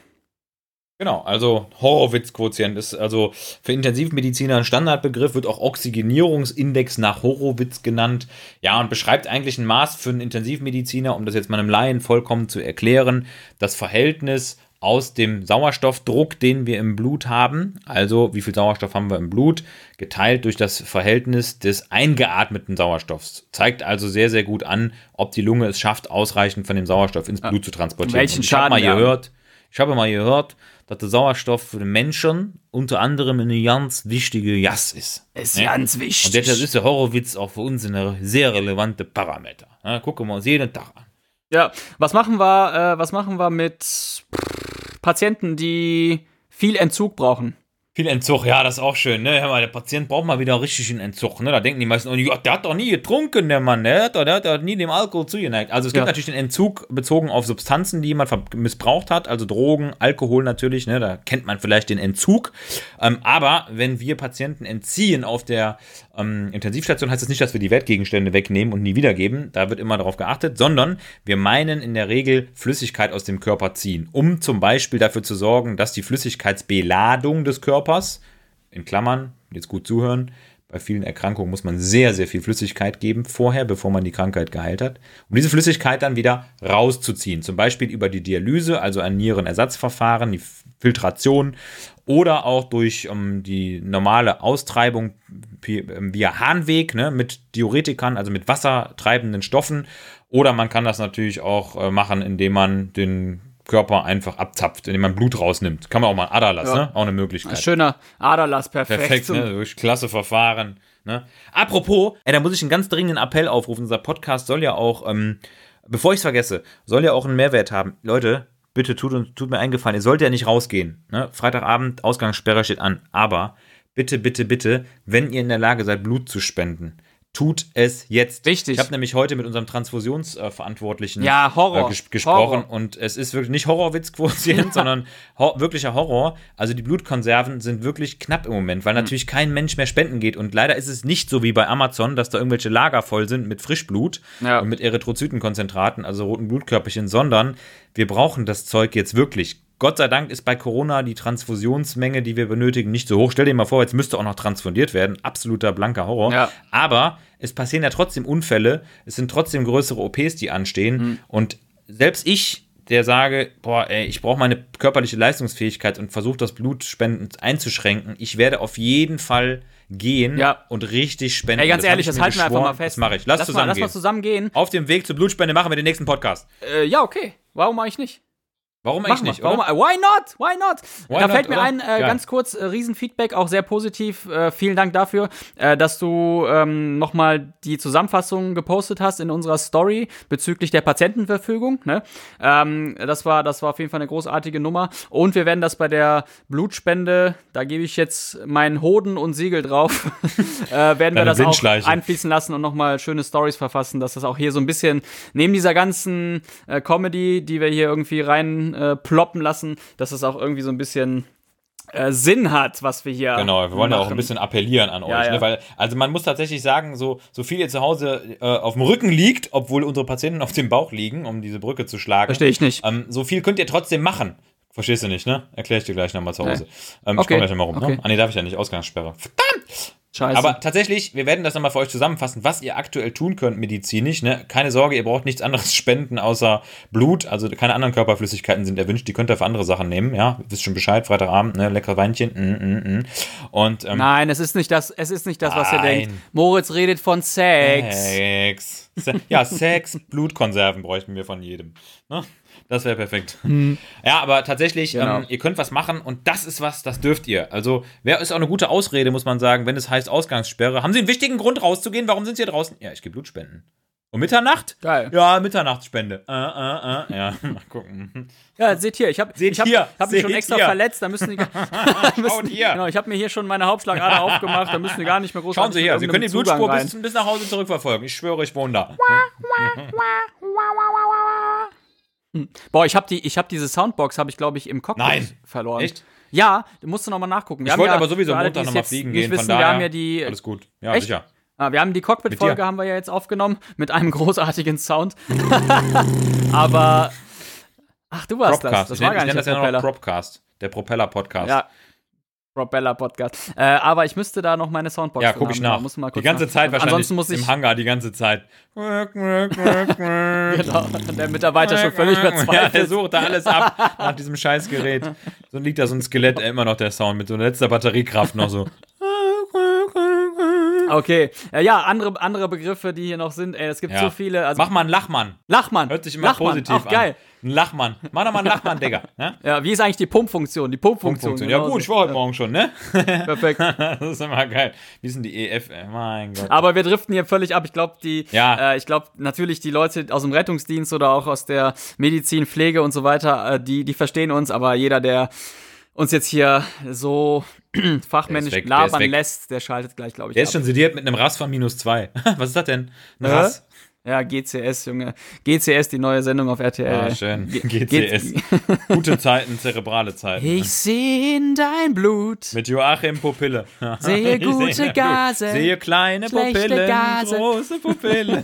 Genau, also Horowitz-Quotient ist also für Intensivmediziner ein Standardbegriff, wird auch Oxygenierungsindex nach Horowitz genannt. Ja, und beschreibt eigentlich ein Maß für einen Intensivmediziner, um das jetzt mal einem Laien vollkommen zu erklären, das Verhältnis aus dem Sauerstoffdruck, den wir im Blut haben, also wie viel Sauerstoff haben wir im Blut, geteilt durch das Verhältnis des eingeatmeten Sauerstoffs. Zeigt also sehr, sehr gut an, ob die Lunge es schafft, ausreichend von dem Sauerstoff ins Blut zu transportieren. Welchen ich habe mal gehört, ich habe mal gehört, dass der Sauerstoff für den Menschen unter anderem eine ganz wichtige Jas ist. Ist ja? ganz wichtig. Und deshalb ist der Horowitz auch für uns ein sehr relevante Parameter. Ja, gucken wir uns jeden Tag an. Ja, was machen wir, äh, was machen wir mit Patienten, die viel Entzug brauchen? Viel Entzug, ja, das ist auch schön, ne? der Patient braucht mal wieder richtig einen Entzug, ne? Da denken die meisten, oh, ja, der hat doch nie getrunken, der Mann, der hat, doch, der hat nie dem Alkohol zugeneigt. Also es gibt ja. natürlich den Entzug bezogen auf Substanzen, die jemand missbraucht hat, also Drogen, Alkohol natürlich, ne? Da kennt man vielleicht den Entzug. Ähm, aber wenn wir Patienten entziehen auf der ähm, Intensivstation, heißt das nicht, dass wir die Wertgegenstände wegnehmen und nie wiedergeben. Da wird immer darauf geachtet, sondern wir meinen in der Regel Flüssigkeit aus dem Körper ziehen, um zum Beispiel dafür zu sorgen, dass die Flüssigkeitsbeladung des Körpers Körpers, in Klammern, jetzt gut zuhören, bei vielen Erkrankungen muss man sehr, sehr viel Flüssigkeit geben vorher, bevor man die Krankheit geheilt hat, um diese Flüssigkeit dann wieder rauszuziehen. Zum Beispiel über die Dialyse, also ein Nierenersatzverfahren, die Filtration oder auch durch ähm, die normale Austreibung ähm, via Harnweg ne, mit Diuretikern, also mit wassertreibenden Stoffen. Oder man kann das natürlich auch äh, machen, indem man den Körper einfach abzapft, indem man Blut rausnimmt. Kann man auch mal Aderlass, ja. ne? Auch eine Möglichkeit. Ein schöner Aderlass, perfekt. Perfekt, ne? Durch klasse Verfahren. Ne? Apropos, ey, da muss ich einen ganz dringenden Appell aufrufen. Unser Podcast soll ja auch, ähm, bevor ich es vergesse, soll ja auch einen Mehrwert haben. Leute, bitte tut, tut mir eingefallen, ihr sollt ja nicht rausgehen. Ne? Freitagabend, Ausgangssperre steht an. Aber bitte, bitte, bitte, wenn ihr in der Lage seid, Blut zu spenden, tut es jetzt. Richtig. Ich habe nämlich heute mit unserem Transfusionsverantwortlichen ja, Horror. Äh, ges gesprochen Horror. und es ist wirklich nicht Horrorwitz-Quotient, sondern ho wirklicher Horror. Also die Blutkonserven sind wirklich knapp im Moment, weil mhm. natürlich kein Mensch mehr spenden geht und leider ist es nicht so wie bei Amazon, dass da irgendwelche Lager voll sind mit Frischblut ja. und mit Erythrozytenkonzentraten, also roten Blutkörperchen, sondern wir brauchen das Zeug jetzt wirklich Gott sei Dank ist bei Corona die Transfusionsmenge, die wir benötigen, nicht so hoch. Stell dir mal vor, jetzt müsste auch noch transfundiert werden. Absoluter blanker Horror. Ja. Aber es passieren ja trotzdem Unfälle. Es sind trotzdem größere OPs, die anstehen. Mhm. Und selbst ich, der sage, boah, ey, ich brauche meine körperliche Leistungsfähigkeit und versuche das Blutspenden einzuschränken, ich werde auf jeden Fall gehen ja. und richtig spenden. Ey, ganz das ehrlich, das halten wir einfach mal fest. Das mache ich. Lass, lass zusammen mal, lass mal zusammen gehen. Auf dem Weg zur Blutspende machen wir den nächsten Podcast. Äh, ja, okay. Warum mache ich nicht? Warum eigentlich nicht? Warum, why not? Why not? Why da not, fällt mir oder? ein, äh, ganz kurz, äh, Riesenfeedback, auch sehr positiv. Äh, vielen Dank dafür, äh, dass du ähm, nochmal die Zusammenfassung gepostet hast in unserer Story bezüglich der Patientenverfügung. Ne? Ähm, das, war, das war auf jeden Fall eine großartige Nummer. Und wir werden das bei der Blutspende, da gebe ich jetzt meinen Hoden und Siegel drauf, äh, werden wir das auch einfließen lassen und nochmal schöne Stories verfassen, dass das auch hier so ein bisschen neben dieser ganzen äh, Comedy, die wir hier irgendwie rein äh, ploppen lassen, dass es auch irgendwie so ein bisschen äh, Sinn hat, was wir hier. Genau, wir wollen machen. ja auch ein bisschen appellieren an Ja, euch, ja. Ne? weil also man muss tatsächlich sagen, so so viel ihr zu Hause äh, auf dem Rücken liegt, obwohl unsere Patienten auf dem Bauch liegen, um diese Brücke zu schlagen. Verstehe ich nicht. Ähm, so viel könnt ihr trotzdem machen. Verstehst du nicht, ne? Erkläre ich dir gleich nochmal zu Hause. Ähm, Ich Okay, komme gleich nochmal rum. okay. Ne? Ah, nee, darf ich ja nicht. Ausgangssperre. Scheiße. Aber tatsächlich, wir werden das nochmal für euch zusammenfassen, was ihr aktuell tun könnt medizinisch. Ne? Keine Sorge, ihr braucht nichts anderes spenden außer Blut. Also keine anderen Körperflüssigkeiten sind erwünscht. Die könnt ihr für andere Sachen nehmen. Ja, wisst schon Bescheid. Freitagabend, ne? lecker Weinchen. Mm, mm, mm. Und ähm, Nein, es ist nicht das, es ist nicht das, was ihr denkt. Moritz redet von Sex. Sex. Se ja, Sex, Blutkonserven bräuchten wir von jedem. Ne? Das wäre perfekt. Ja, aber tatsächlich, Genau. ähm, ihr könnt was machen und das ist was, das dürft ihr. Also, wer ist auch eine gute Ausrede, muss man sagen, wenn es heißt Ausgangssperre. Haben Sie einen wichtigen Grund rauszugehen? Warum sind Sie hier draußen? Ja, ich gehe Blut spenden. Um Mitternacht? Geil. Ja, Mitternachtsspende. Äh, äh, äh. Ja, mal gucken. Ja, seht hier, ich habe ich hab, hier, hab mich schon extra hier. verletzt, da müssen die gar- müssen, hier. Genau, ich habe mir hier schon meine Hauptschlagader aufgemacht, da müssen die gar nicht mehr groß Schauen Sie her, Sie können die Blutspur bis, bis nach Hause zurückverfolgen. Ich schwöre, ich wohne da. Boah, ich habe die ich habe diese Soundbox habe ich glaube ich im Cockpit Nein. verloren. Echt? Ja, musst du noch mal nachgucken. Wir Ich wollte ja, aber sowieso alle, Montag nochmal fliegen nicht gehen. Wissen, von wir daher, haben ja die alles gut. Ja, Echt? sicher. Ah, wir haben die Cockpit-Folge haben wir ja jetzt aufgenommen mit einem großartigen Sound. Aber ach, du warst das. Propcast. Das ich war nenne, gar ich nenne nicht das der ja noch Propeller. Propcast. Der Propeller-Podcast. Ja. Propeller Podcast. Äh, aber ich müsste da noch meine Soundbox Ja, guck ich nach. Muss mal die kurz ganze nach- Zeit wahrscheinlich Ansonsten muss ich im Hangar, die ganze Zeit. genau, der Mitarbeiter schon völlig Ja, der verzweifelt. sucht da alles ab nach diesem Scheißgerät. So liegt da so ein Skelett, immer noch der Sound mit so letzter Batteriekraft noch so. Okay, äh, ja, andere, andere Begriffe, die hier noch sind. Ey, es gibt Ja. so viele. Also Mach mal einen Lachmann. Lachmann. Hört sich immer Lachmann, positiv auch an. geil. Ein Lachmann. Mach doch mal einen Lachmann, Digga. Ne? Ja, wie ist eigentlich die Pumpfunktion? Die Pumpfunktion. Funktion. Ja genau gut, so. ich war heute Morgen schon, ne? Perfekt. Das ist immer geil. Wie sind die EF? Ey? Mein Gott. Aber wir driften hier völlig ab. Ich glaube, die, Ja. äh, ich glaube natürlich die Leute aus dem Rettungsdienst oder auch aus der Medizin, Pflege und so weiter, äh, die, die verstehen uns. Aber jeder, der uns jetzt hier so fachmännisch weg, ist labern lässt, der schaltet gleich, glaube ich. Der ist ab. schon sediert mit einem Rass von minus zwei. Was ist das denn? Ein Hä? Rass? Ja, GCS, Junge. GCS, die neue Sendung auf RTL. Ah, schön. Ge- GCS. Gute Zeiten, zerebrale Zeiten. Ich sehe in dein Blut. Mit Joachim Pupille. Sehe gute sehe- Gase, Sehe kleine Pupillen, Gase. große Pupillen.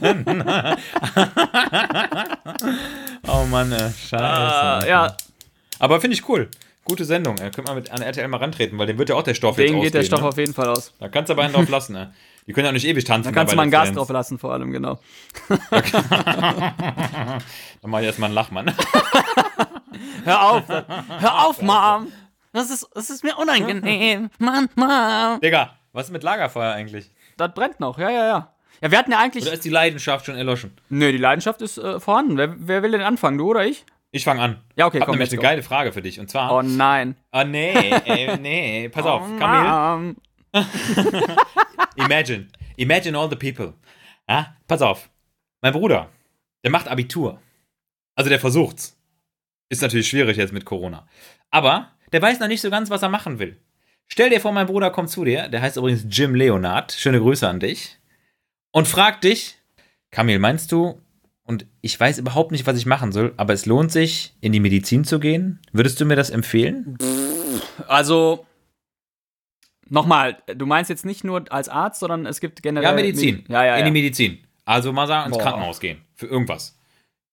oh Mann, scheiße. Ah, ja, Aber finde ich cool. Gute Sendung. Ey. Könnt mal mit an RTL mal rantreten, weil dem wird ja auch der Stoff jetzt denen geht der ausgehen, Stoff ne? auf jeden Fall aus. Da kannst du aber einen drauf lassen. Ne? Die können ja auch nicht ewig tanzen. Da kannst du mal ein Gas drauf lassen, vor allem, genau. Dann mach ich erstmal einen Lachmann. Hör auf, hör auf, Mom. Das ist, das ist mir unangenehm. Mann, Mom. Digga, was ist mit Lagerfeuer eigentlich? Das brennt noch, ja, ja, ja. Ja, wir hatten ja eigentlich. Oder ist die Leidenschaft schon erloschen? Nö, die Leidenschaft ist äh, vorhanden. Wer, wer will denn anfangen, du oder ich? Ich fange an. Ja, okay, Hab komm, let's eine geile Frage für dich. Und zwar. Oh nein. Oh nee, ey, nee. Pass auf, Oh, Kamil. Mom. Imagine. Imagine all the people. Ja, pass auf. Mein Bruder, der macht Abitur. Also der versucht's. Ist natürlich schwierig jetzt mit Corona. Aber der weiß noch nicht so ganz, was er machen will. Stell dir vor, mein Bruder kommt zu dir. Der heißt übrigens Jim Leonard. Schöne Grüße an dich. Und fragt dich, Kamil, meinst du, und ich weiß überhaupt nicht, was ich machen soll, aber es lohnt sich, in die Medizin zu gehen? Würdest du mir das empfehlen? Also, nochmal, du meinst jetzt nicht nur als Arzt, sondern es gibt generell. Ja, Medizin. Ja, ja, In die ja. Medizin. Also mal sagen, ins Boah. Krankenhaus gehen. Für irgendwas.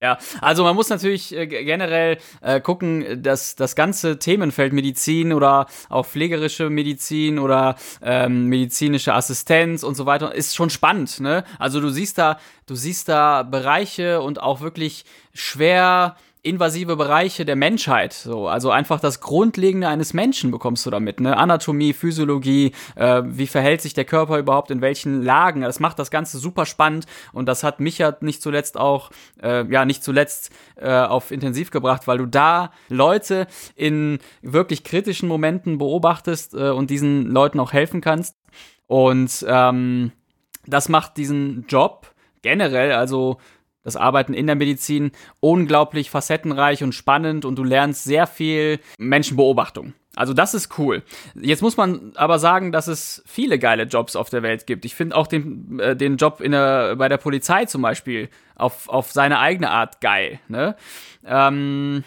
Ja, also man muss natürlich äh, generell äh, gucken, dass das ganze Themenfeld Medizin oder auch pflegerische Medizin oder ähm, medizinische Assistenz und so weiter ist schon spannend, ne? Also du siehst da, du siehst da Bereiche und auch wirklich schwer invasive Bereiche der Menschheit. So, also einfach das Grundlegende eines Menschen bekommst du damit, ne? Anatomie, Physiologie, äh, wie verhält sich der Körper überhaupt in welchen Lagen. Das macht das Ganze super spannend und das hat mich ja nicht zuletzt auch, äh, ja, nicht zuletzt äh, auf intensiv gebracht, weil du da Leute in wirklich kritischen Momenten beobachtest äh, und diesen Leuten auch helfen kannst. Und ähm, das macht diesen Job generell, also das Arbeiten in der Medizin, unglaublich facettenreich und spannend und du lernst sehr viel Menschenbeobachtung. Also das ist cool. Jetzt muss man aber sagen, dass es viele geile Jobs auf der Welt gibt. Ich finde auch den, äh, den Job in der, bei der Polizei zum Beispiel auf, auf seine eigene Art geil. Ne? Ähm,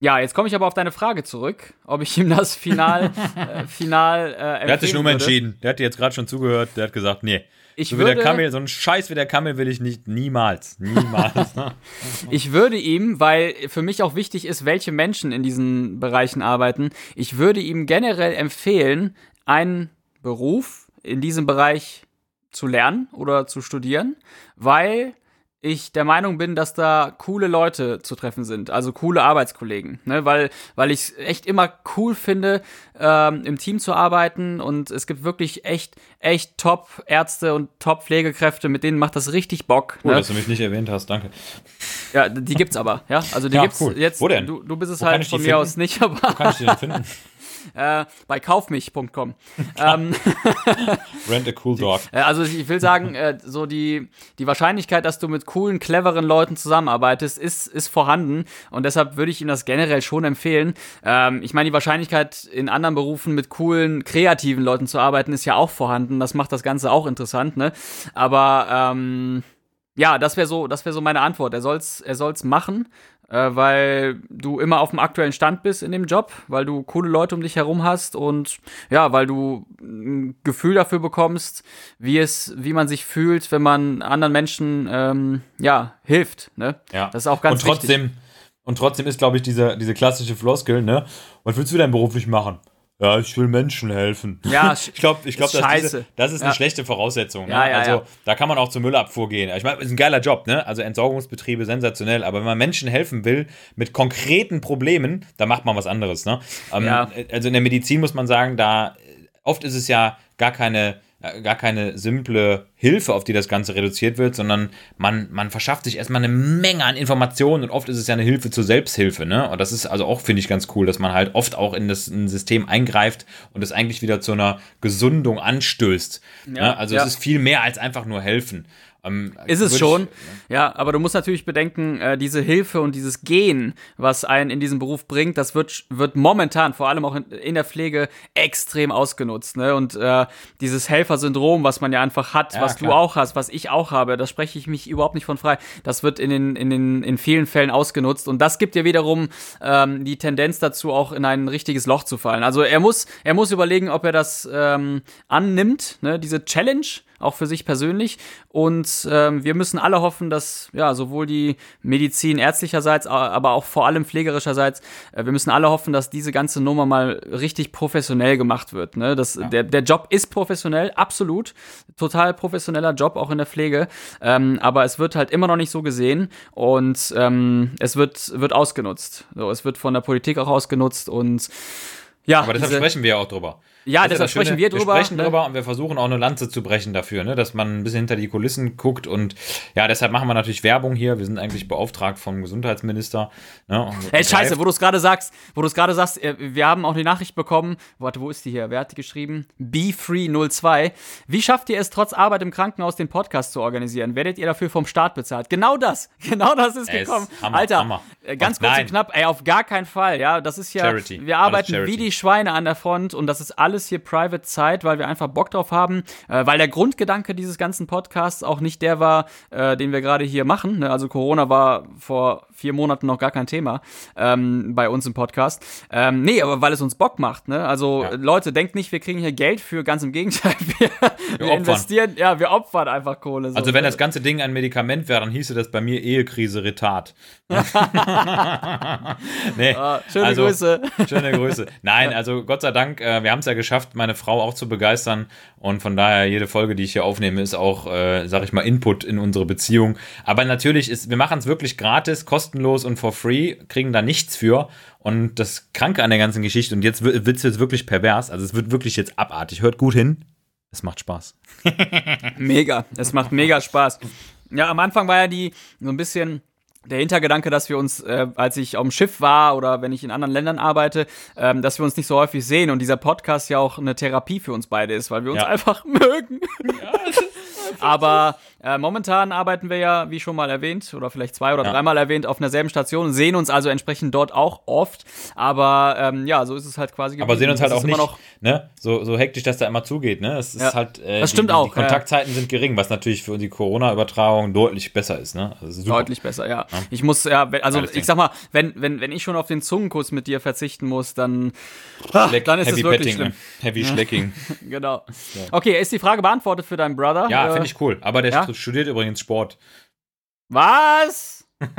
Ja, jetzt komme ich aber auf deine Frage zurück, ob ich ihm das Final, äh, Final äh, Der hat sich nur entschieden. Der hat dir jetzt gerade schon zugehört. Der hat gesagt, nee. Ich so würde, wie der Kamel, so ein Scheiß wie der Kamel will ich nicht. Niemals. Niemals. ich würde ihm, weil für mich auch wichtig ist, welche Menschen in diesen Bereichen arbeiten, ich würde ihm generell empfehlen, einen Beruf in diesem Bereich zu lernen oder zu studieren, weil ich der Meinung bin, dass da coole Leute zu treffen sind, also coole Arbeitskollegen, ne? weil, weil ich es echt immer cool finde, ähm, im Team zu arbeiten und es gibt wirklich echt, echt Top-Ärzte und Top-Pflegekräfte, mit denen macht das richtig Bock. Cool, ne? dass du mich nicht erwähnt hast, danke. Ja, die gibt's aber, ja, also die ja, gibt's cool. jetzt. Wo denn? Du, du bist es Wo halt von mir finden? aus nicht, aber. Wo kann ich die denn finden? äh, bei kaufmich.com. ähm, Rent a cool dog. Äh, also ich will sagen, äh, so die, die Wahrscheinlichkeit, dass du mit coolen, cleveren Leuten zusammenarbeitest, ist, ist vorhanden. Und deshalb würde ich ihm das generell schon empfehlen. Ähm, ich meine, die Wahrscheinlichkeit, in anderen Berufen mit coolen, kreativen Leuten zu arbeiten, ist ja auch vorhanden. Das macht das Ganze auch interessant, ne? Aber ähm, ja, das wäre so, das wäre so meine Antwort. Er soll's, er soll's machen, weil du immer auf dem aktuellen Stand bist in dem Job, weil du coole Leute um dich herum hast und ja, weil du ein Gefühl dafür bekommst, wie es, wie man sich fühlt, wenn man anderen Menschen ähm, ja hilft. Ne? Ja. Das ist auch ganz und trotzdem, wichtig. Und trotzdem ist, glaube ich, diese, diese klassische Floskel, ne? Was willst du denn beruflich machen? Ja, ich will Menschen helfen. Ja, ich glaube, ich glaub, ist dass scheiße. diese, das ist eine Ja. schlechte Voraussetzung. Ne? Ja, ja, also da kann man auch zur Müllabfuhr gehen. Ich meine, ist ein geiler Job, ne? Also Entsorgungsbetriebe sensationell. Aber wenn man Menschen helfen will mit konkreten Problemen, dann macht man was anderes. Ne? Ähm. Also in der Medizin muss man sagen, da oft ist es ja gar keine äh, gar keine simple Hilfe, auf die das Ganze reduziert wird, sondern man, man verschafft sich erstmal eine Menge an Informationen und oft ist es ja eine Hilfe zur Selbsthilfe, ne? Und das ist also auch, finde ich, ganz cool, dass man halt oft auch in das in System eingreift und es eigentlich wieder zu einer Gesundung anstößt. ne? Also ja. es ist viel mehr als einfach nur helfen. Ähm, Ist es schon, Ich, ja, aber du musst natürlich bedenken, äh, diese Hilfe und dieses Gehen, was einen in diesen Beruf bringt, das wird, wird momentan, vor allem auch in, in der Pflege, extrem ausgenutzt. Ne? Und äh, dieses Helfersyndrom, was man ja einfach hat, Ja, was du klar. auch hast, was ich auch habe, da spreche ich mich überhaupt nicht von frei. Das wird in den, in den in vielen Fällen ausgenutzt und das gibt dir wiederum ähm, die Tendenz dazu, auch in ein richtiges Loch zu fallen. Also er muss, er muss überlegen, ob er das ähm, annimmt, ne? diese Challenge auch für sich persönlich. Und ähm, wir müssen alle hoffen, dass ja sowohl die Medizin ärztlicherseits, aber auch vor allem pflegerischerseits, äh, wir müssen alle hoffen, dass diese ganze Nummer mal richtig professionell gemacht wird. Ne? Das, der, der Job ist professionell, absolut, total professioneller Job auch in der Pflege, ähm, aber es wird halt immer noch nicht so gesehen und ähm, es wird wird ausgenutzt. So, es wird von der Politik auch ausgenutzt und ja, aber deshalb sprechen wir ja auch drüber. Ja, deshalb Schöne, sprechen wir drüber. Wir sprechen ne? drüber und wir versuchen auch eine Lanze zu brechen dafür, ne? dass man ein bisschen hinter die Kulissen guckt. Und ja, deshalb machen wir natürlich Werbung hier. Wir sind eigentlich beauftragt vom Gesundheitsminister. Ne? Ey, scheiße, wo du es gerade sagst, wo du es gerade sagst, äh, wir haben auch die Nachricht bekommen, warte, wo ist die hier? Wer hat die geschrieben? B302. Wie schafft ihr es, trotz Arbeit im Krankenhaus den Podcast zu organisieren? Werdet ihr dafür vom Staat bezahlt? Genau das, genau das ist Ey, ist gekommen. Hammer, Alter, Hammer. äh, ganz kurz und knapp, ey, auf gar keinen Fall, ja, das ist ja, Charity. wir arbeiten wie die Schweine an der Front und das ist alles hier Private Zeit, weil wir einfach Bock drauf haben, äh, weil der Grundgedanke dieses ganzen Podcasts auch nicht der war, äh, den wir gerade hier machen. Ne? Also Corona war vor vier Monaten noch gar kein Thema ähm, bei uns im Podcast. Ähm, nee, aber weil es uns Bock macht. Ne? Also Ja. Leute, denkt nicht, wir kriegen hier Geld für, ganz im Gegenteil. Wir, wir, opfern. investieren, ja, wir opfern einfach Kohle. So, Also wenn ne? das ganze Ding ein Medikament wäre, dann hieße das bei mir Ehekrise Retard. nee, Ah, schöne also, Grüße. Schöne Grüße. Nein, also Gott sei Dank, äh, wir haben es ja geschafft, meine Frau auch zu begeistern. Und von daher, jede Folge, die ich hier aufnehme, ist auch, äh, sag ich mal, Input in unsere Beziehung. Aber natürlich ist, wir machen es wirklich gratis, kostenlos und for free, kriegen da nichts für. Und das Kranke an der ganzen Geschichte, und jetzt wird es jetzt wirklich pervers, also es wird wirklich jetzt abartig. Hört gut hin. Es macht Spaß. Mega. Es macht mega Spaß. Ja, am Anfang war ja die so ein bisschen der Hintergedanke, dass wir uns, äh, als ich auf dem Schiff war oder wenn ich in anderen Ländern arbeite, ähm, dass wir uns nicht so häufig sehen und dieser Podcast ja auch eine Therapie für uns beide ist, weil wir uns Ja. einfach mögen. Aber Äh, momentan arbeiten wir ja, wie schon mal erwähnt, oder vielleicht zwei oder ja. dreimal erwähnt, auf einer selben Station, sehen uns also entsprechend dort auch oft. Aber ähm, ja, so ist es halt quasi. Aber sehen uns halt auch nicht, ne? so, so hektisch, dass da immer zugeht. Ne? Es ist ja. halt, äh, das stimmt die, auch. Die Kontaktzeiten sind gering, was natürlich für die Corona-Übertragung deutlich besser ist. Ne? Also deutlich besser, ja. Ich muss, ja, also Alles ich sag mal, wenn, wenn, wenn ich schon auf den Zungenkuss mit dir verzichten muss, dann, Schleck, dann ist es wirklich Petting, schlimm. Heavy Schlecking. genau. Okay, ist die Frage beantwortet für deinen Brother? Ja, äh, finde ich cool. Aber der studiert übrigens Sport. Was?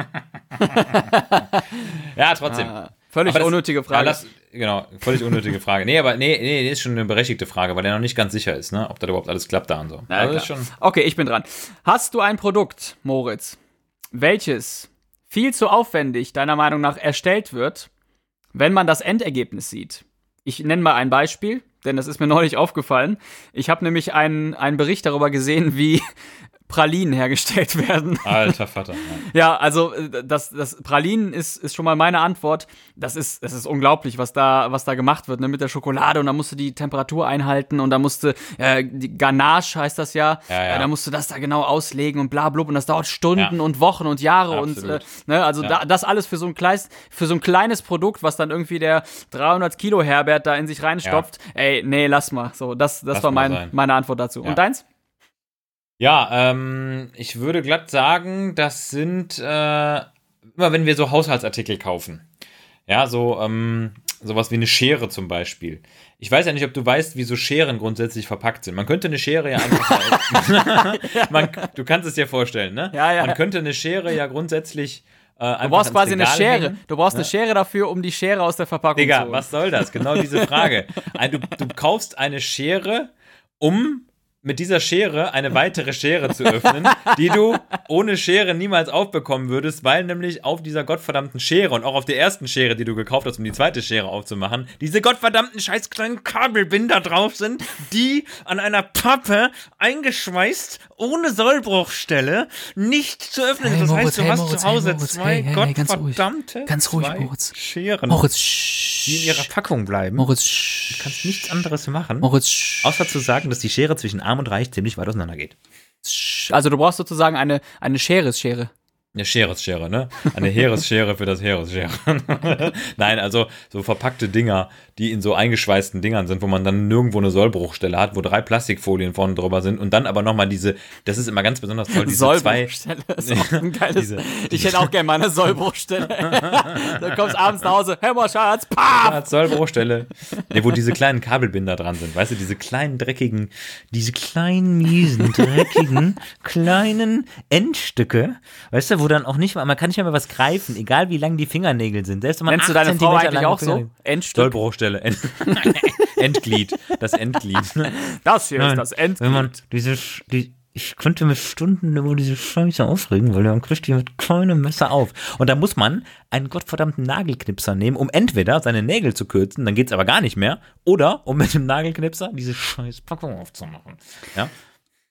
ja, trotzdem. Ah, völlig das, unnötige Frage. Ja, das, genau, völlig unnötige Frage. Nee, aber nee, nee, ist schon eine berechtigte Frage, weil er noch nicht ganz sicher ist, ne, ob das überhaupt alles klappt da und so. Ja, also okay, ich bin dran. Hast du ein Produkt, Moritz, welches viel zu aufwendig deiner Meinung nach erstellt wird, wenn man das Endergebnis sieht? Ich nenne mal ein Beispiel, denn das ist mir neulich aufgefallen. Ich habe nämlich einen, einen Bericht darüber gesehen, wie Pralinen hergestellt werden. Alter Vater. Ja, ja also äh, das, das Pralinen ist, ist schon mal meine Antwort. Das ist, das ist unglaublich, was da, was da gemacht wird, ne, mit der Schokolade und da musst du die Temperatur einhalten und da musste äh, die Ganache heißt das ja, ja, ja. Äh, da musst du das da genau auslegen und bla blub und das dauert Stunden ja. und Wochen und Jahre Absolut. und äh, ne, also da, das alles für so ein kleines, für so ein kleines Produkt, was dann irgendwie der 300 Kilo Herbert da in sich reinstopft. Ey, nee, lass mal. So, das, das lass war mein, meine Antwort dazu. Und deins? Ja, ähm, ich würde glatt sagen, das sind äh, immer, wenn wir so Haushaltsartikel kaufen. Ja, so ähm, sowas wie eine Schere zum Beispiel. Ich weiß ja nicht, ob du weißt, wie so Scheren grundsätzlich verpackt sind. Man könnte eine Schere ja einfach. man, du kannst es dir vorstellen, ne? Ja, ja. Man könnte eine Schere ja grundsätzlich. Äh, du brauchst quasi eine Schere. Hängen. Du brauchst ja? eine Schere dafür, um die Schere aus der Verpackung Digga, zu holen. was soll das? Genau diese Frage. du, du kaufst eine Schere, um mit dieser Schere eine weitere Schere zu öffnen, die du ohne Schere niemals aufbekommen würdest, weil nämlich auf dieser gottverdammten Schere und auch auf der ersten Schere, die du gekauft hast, um die zweite Schere aufzumachen, diese gottverdammten scheiß kleinen Kabelbinder drauf sind, die an einer Pappe eingeschweißt, ohne Sollbruchstelle, nicht zu öffnen hey, Das Moritz, heißt, du hey, hast Moritz, zu Hause hey, Moritz, zwei gottverdammte ganz ruhig, Moritz. Scheren, Moritz, die in ihrer Packung bleiben. Moritz, du kannst nichts anderes machen, Moritz, außer zu sagen, dass die Schere zwischen Arm und Reich ziemlich weit auseinander geht. Also du brauchst sozusagen eine, eine Schere-Schere. Eine Scheresschere, ne? Eine Heeresschere für das Heeresschere. Nein, also so verpackte Dinger, die in so eingeschweißten Dingern sind, wo man dann nirgendwo eine Sollbruchstelle hat, wo drei Plastikfolien vorne drüber sind und dann aber nochmal diese, das ist immer ganz besonders toll, diese Sollbruchstelle zwei, ist auch ein geiles, diese, ich hätte auch gerne mal eine Sollbruchstelle. dann kommst abends nach Hause, hey mal Schatz, paf! Sollbruchstelle. Ne, wo diese kleinen Kabelbinder dran sind, weißt du, diese kleinen dreckigen, diese kleinen miesen, dreckigen, kleinen Endstücke, weißt du, wo dann auch nicht mal, man kann nicht mehr was greifen, egal wie lang die Fingernägel sind. Selbst wenn man Nennst du deine Frau eigentlich auch so? Endstück? Sollbruchstelle. End Endglied. Das Endglied. Das hier Nein, ist das Endglied. Wenn man diese, die, ich könnte mich Stunden über diese Scheiße aufregen, weil dann kriegt die mit kleinem Messer auf. Und da muss man einen gottverdammten Nagelknipser nehmen, um entweder seine Nägel zu kürzen, dann geht es aber gar nicht mehr, oder um mit dem Nagelknipser diese scheiß Packung aufzumachen. Ja.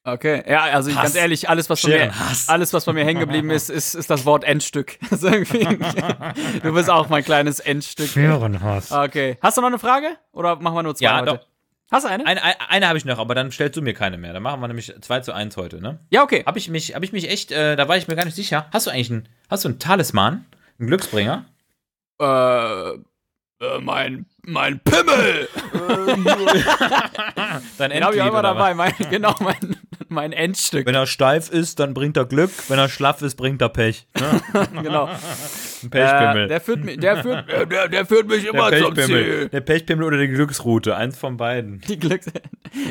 Okay, ja, also Hass. ganz ehrlich, alles was, von mir, alles, was bei mir hängen geblieben ist, ist, ist das Wort Endstück. Also du bist auch mein kleines Endstück. Scherenhass. Okay. Hast du noch eine Frage? Oder machen wir nur zwei ja, heute? Doch. Hast du eine? Eine, eine, eine habe ich noch, aber dann stellst du mir keine mehr. Dann machen wir nämlich 2 zu 1 heute, ne? Ja, okay. Habe ich mich, hab ich mich echt, äh, da war ich mir gar nicht sicher. Hast du eigentlich einen, hast du einen Talisman? Einen Glücksbringer? Äh, äh, mein, mein Pimmel! Dein Endglied, Den ich auch immer dabei. Mein, genau, mein, mein Endstück. Wenn er steif ist, dann bringt er Glück. Wenn er schlaff ist, bringt er Pech. Genau. Ein Pechpimmel. Äh, der, führt mich, der, führt, der, der führt mich immer der zum Ziel. Der Pechpimmel oder die Glücksroute. Eins von beiden. Die Glücks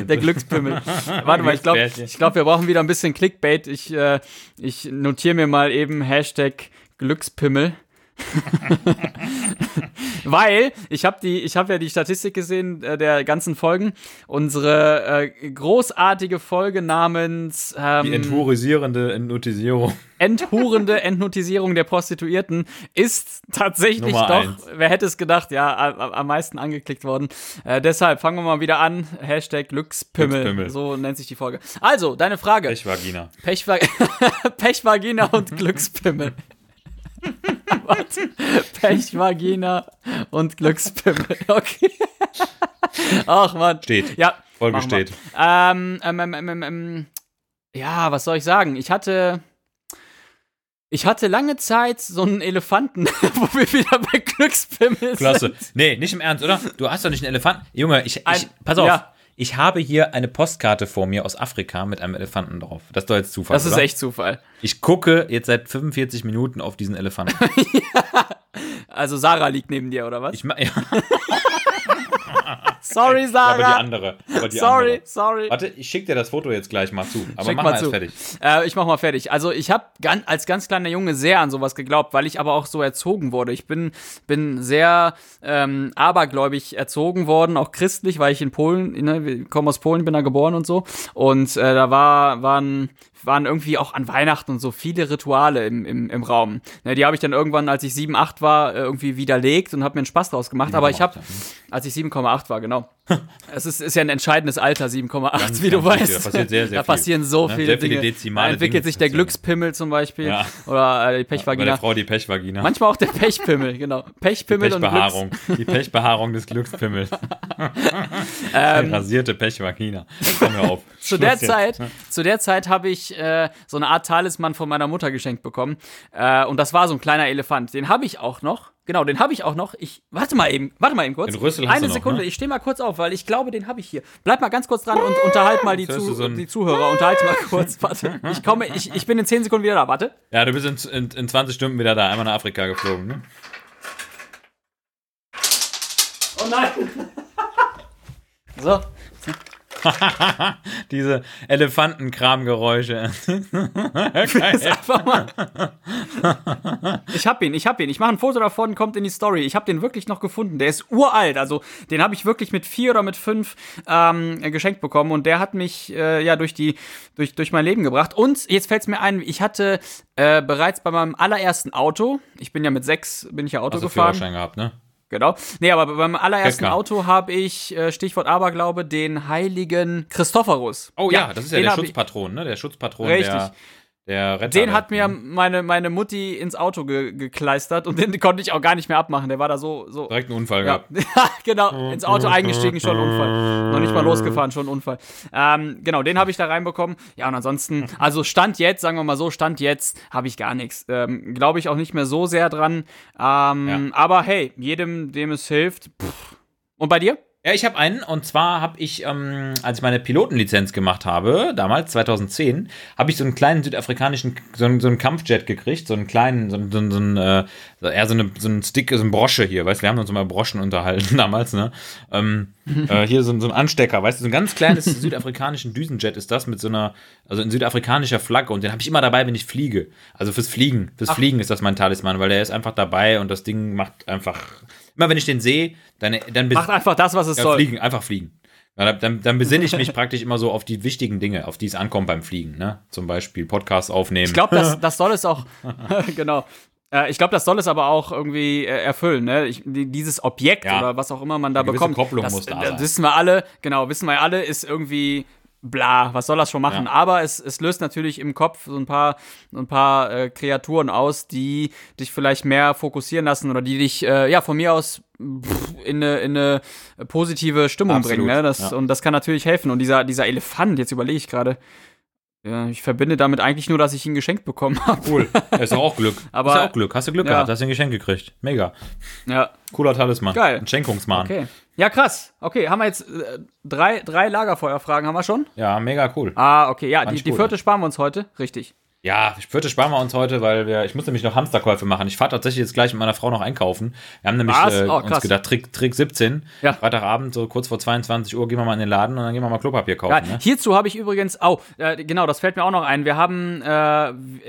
der Glückspimmel. Warte mal, ich glaube, glaub, wir brauchen wieder ein bisschen Clickbait. Ich, äh, ich notiere mir mal eben Hashtag Glückspimmel. Weil ich habe die, ich habe ja die Statistik gesehen äh, der ganzen Folgen. Unsere äh, großartige Folge namens ähm, die enthurisierende Entnotisierung. Enthurende Entnotisierung der Prostituierten ist tatsächlich Nummer doch, eins. wer hätte es gedacht, ja, am meisten angeklickt worden. Äh, deshalb fangen wir mal wieder an. Hashtag Glückspimmel. Glückspimmel. So nennt sich die Folge. Also, deine Frage. Pechvagina. Pechva Pechvagina und Glückspimmel. Was? Pechvagina und Glückspimmel. Okay. Ach man. Steht. Ja. Folge steht. Ähm, ähm, ähm, ähm, ähm, ja, was soll ich sagen? Ich hatte. Ich hatte lange Zeit so einen Elefanten, wo wir wieder bei Glückspimmel Klasse. sind. Nee, nicht im Ernst, oder? Du hast doch nicht einen Elefanten. Junge, ich, ich Ein- pass auf. ja. Ich habe hier eine Postkarte vor mir aus Afrika mit einem Elefanten drauf. Das ist doch jetzt Zufall. Das ist oder? echt Zufall. Ich gucke jetzt seit 45 Minuten auf diesen Elefanten. Also Sarah liegt neben dir, oder was? Ich ja, sorry, aber die Sarah. andere. Aber die sorry, andere. sorry. Warte, ich schicke dir das Foto jetzt gleich mal zu. Aber Schick mach mal zu. fertig. Äh, ich mach mal fertig. Also ich habe als ganz kleiner Junge sehr an sowas geglaubt, weil ich aber auch so erzogen wurde. Ich bin, bin sehr ähm, abergläubig erzogen worden, auch christlich, weil ich in Polen, ne, wir kommen aus Polen, bin da geboren und so. Und äh, da war, waren waren irgendwie auch an Weihnachten und so viele Rituale im, im, im Raum. Ne, die habe ich dann irgendwann, als ich 7, 8 war, äh, irgendwie widerlegt und habe mir einen Spaß draus gemacht. Aber ich habe, als ich 7,8 war, genau. Es ist, ist ja ein entscheidendes Alter, 7,8, wie du weißt. wichtig. Da passiert sehr, sehr da viel. passieren so Ne? viele Sehr viele Dinge. dezimale da entwickelt Dinge sich der. Glückspimmel zum Beispiel. Ja. Oder äh, die Bei der Pechvagina. Frau die Pechvagina. Manchmal auch der Pechpimmel, genau. Pechpimmel und Glücks Pechbehaarung. Die Pechbehaarung des Glückspimmels. Ähm, Die rasierte Pechvagina. Komm mir auf. zu der. Zeit, zu der Zeit habe ich äh, so eine Art Talisman von meiner Mutter geschenkt bekommen. Äh, und das war so ein kleiner Elefant. Den habe ich auch noch. Genau, den habe ich auch noch. Ich warte mal eben, warte mal eben kurz. Den Rüssel Eine noch, Sekunde, ne? ich stehe mal kurz auf, weil ich glaube, den habe ich hier. Bleib mal ganz kurz dran und unterhalt mal die, Zu so die Zuhörer. Unterhalte mal kurz. Warte, ich komme, ich, ich bin in 10 Sekunden wieder da. Warte. Ja, du bist in, in, in 20 Stunden wieder da. Einmal nach Afrika geflogen. Ne? Oh nein. so, Diese Elefantenkramgeräusche. Ich hab ihn, ich hab ihn. Ich mache ein Foto davon, kommt in die Story. Ich habe den wirklich noch gefunden. Der ist uralt. Also den habe ich wirklich mit vier oder mit fünf ähm, geschenkt bekommen und der hat mich äh, ja durch die durch durch mein Leben gebracht. Und jetzt fällt es mir ein, ich hatte äh, bereits bei meinem allerersten Auto. Ich bin ja mit sechs bin ich ja Auto Hast du gefahren. Führerschein gehabt, ne? Genau. Nee, aber beim allerersten Lecker. Auto habe ich, äh, Stichwort Aberglaube, den heiligen Christophorus. Oh ja, das ist ja der Schutzpatron, ne? Der Schutzpatron Richtig. der, der Retter. Den hat mir meine, meine Mutti ins Auto ge gekleistert und den konnte ich auch gar nicht mehr abmachen. Der war da so. so direkt einen Unfall ja, gehabt. genau, ins Auto eingestiegen, schon Unfall. Noch nicht mal losgefahren, schon Unfall. Ähm, genau, den habe ich da reinbekommen. Ja, und ansonsten, also Stand jetzt, sagen wir mal so, Stand jetzt habe ich gar nichts. Ähm, Glaube ich auch nicht mehr so sehr dran. Ähm, Aber hey, jedem, dem es hilft. Pff. Und bei dir? Ja, ich habe einen. Und zwar habe ich, ähm, als ich meine Pilotenlizenz gemacht habe, damals 2010, habe ich so einen kleinen südafrikanischen, so einen, so einen Kampfjet gekriegt, so einen kleinen, so, einen- so, einen- so, einen, äh, eher so, eine, so ein Stick, so ein Brosche hier, weißt du, wir haben uns immer Broschen unterhalten damals, ne? Ähm, äh, hier so, so ein Anstecker, weißt du, so ein ganz kleines südafrikanischen Düsenjet ist das mit so einer, also in südafrikanischer Flagge. Und den habe ich immer dabei, wenn ich fliege. Also fürs Fliegen, fürs Fliegen ist das mein Talisman, weil der ist einfach dabei und das Ding macht einfach, immer wenn ich den sehe, dann, dann Macht einfach das, was es ja, soll. fliegen, einfach fliegen. Ja, dann, dann besinne ich mich praktisch immer so auf die wichtigen Dinge, auf die es ankommt beim Fliegen. Ne? Zum Beispiel Podcast aufnehmen. Ich glaube, das, das soll es auch. genau. Äh, Ich glaube, das soll es aber auch irgendwie äh, erfüllen, ne? Ich, die, dieses Objekt Ja. oder was auch immer man da gewisse bekommt. Kopplung das, muss da das sein. wissen wir alle, genau, wissen wir alle, ist irgendwie bla, was soll das schon machen? Ja. Aber es, es löst natürlich im Kopf so ein paar, ein paar äh, Kreaturen aus, die dich vielleicht mehr fokussieren lassen oder die dich, äh, ja, von mir aus pff, in eine, in eine positive Stimmung Absolut, bringen. Ne? Das, ja. Und das kann natürlich helfen. Und dieser, dieser Elefant, jetzt überlege ich gerade, ja, ich verbinde damit eigentlich nur, dass ich ihn geschenkt bekommen habe. cool. ist doch auch Glück. Aber- ist ja auch Glück. Hast du Glück Ja. gehabt, hast du ein Geschenk gekriegt. Mega. Ja, Cooler Talisman. Geil. Ein Schenkungsmann. okay. Ja, krass. Okay, haben wir jetzt äh, drei, drei Lagerfeuerfragen haben wir schon? Ja, mega cool. Ah, okay. Ja, Fand die, die vierte sparen wir uns heute. Richtig. Ja, vierte sparen wir uns heute, weil wir, ich muss nämlich noch Hamsterkäufe machen. Ich fahre tatsächlich jetzt gleich mit meiner Frau noch einkaufen. Wir haben nämlich äh, Oh, uns gedacht, Trick, Trick 17, Ja. Freitagabend, so kurz vor 22 Uhr, gehen wir mal in den Laden und dann gehen wir mal Klopapier kaufen. Geil. Ne? Hierzu habe ich übrigens, oh, äh, genau, das fällt mir auch noch ein. Wir haben, äh,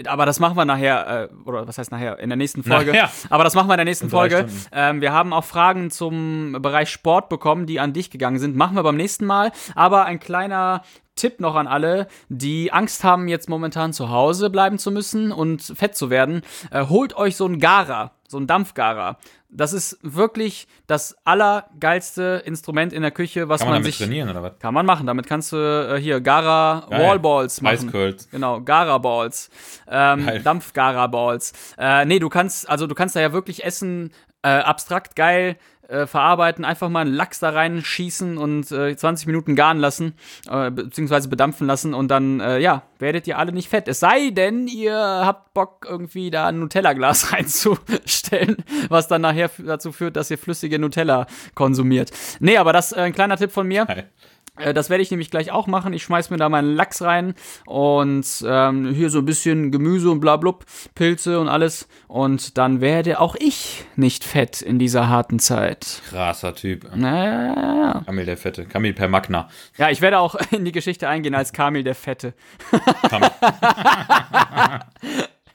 aber das machen wir nachher, äh, oder was heißt nachher, in der nächsten Folge. Nachher. Aber das machen wir in der nächsten In Folge. Ähm, wir haben auch Fragen zum Bereich Sport bekommen, die an dich gegangen sind. Machen wir beim nächsten Mal. Aber ein kleiner Tipp noch an alle, die Angst haben, jetzt momentan zu Hause bleiben zu müssen und fett zu werden. Äh, holt euch so ein Gara, so ein Dampfgara. Das ist wirklich das allergeilste Instrument in der Küche, was Kann man man sich trainieren oder was? kann man machen. Damit kannst du äh, hier Gara Geil. Wallballs machen. Eiscurls. Genau, Gara Balls. Ähm, Geil. Dampf Gara Balls. Äh, nee, du kannst, also du kannst da ja wirklich essen, äh, abstrakt geil. Äh, verarbeiten, einfach mal einen Lachs da reinschießen und äh, 20 Minuten garen lassen, äh, beziehungsweise bedampfen lassen und dann, äh, ja, werdet ihr alle nicht fett. Es sei denn, ihr habt Bock, irgendwie da ein Nutella-Glas reinzustellen, was dann nachher dazu führt, dass ihr flüssige Nutella konsumiert. Nee, aber das äh, ein kleiner Tipp von mir. Geil. Äh, Das werde ich nämlich gleich auch machen. Ich schmeiß mir da meinen Lachs rein und ähm, hier so ein bisschen Gemüse und blablub, Pilze und alles. Und dann werde auch ich nicht fett in dieser harten Zeit. Krasser Typ. Naja. Kamil der Fette. Kamil per Magna. Ja, ich werde auch in die Geschichte eingehen als Kamil der Fette.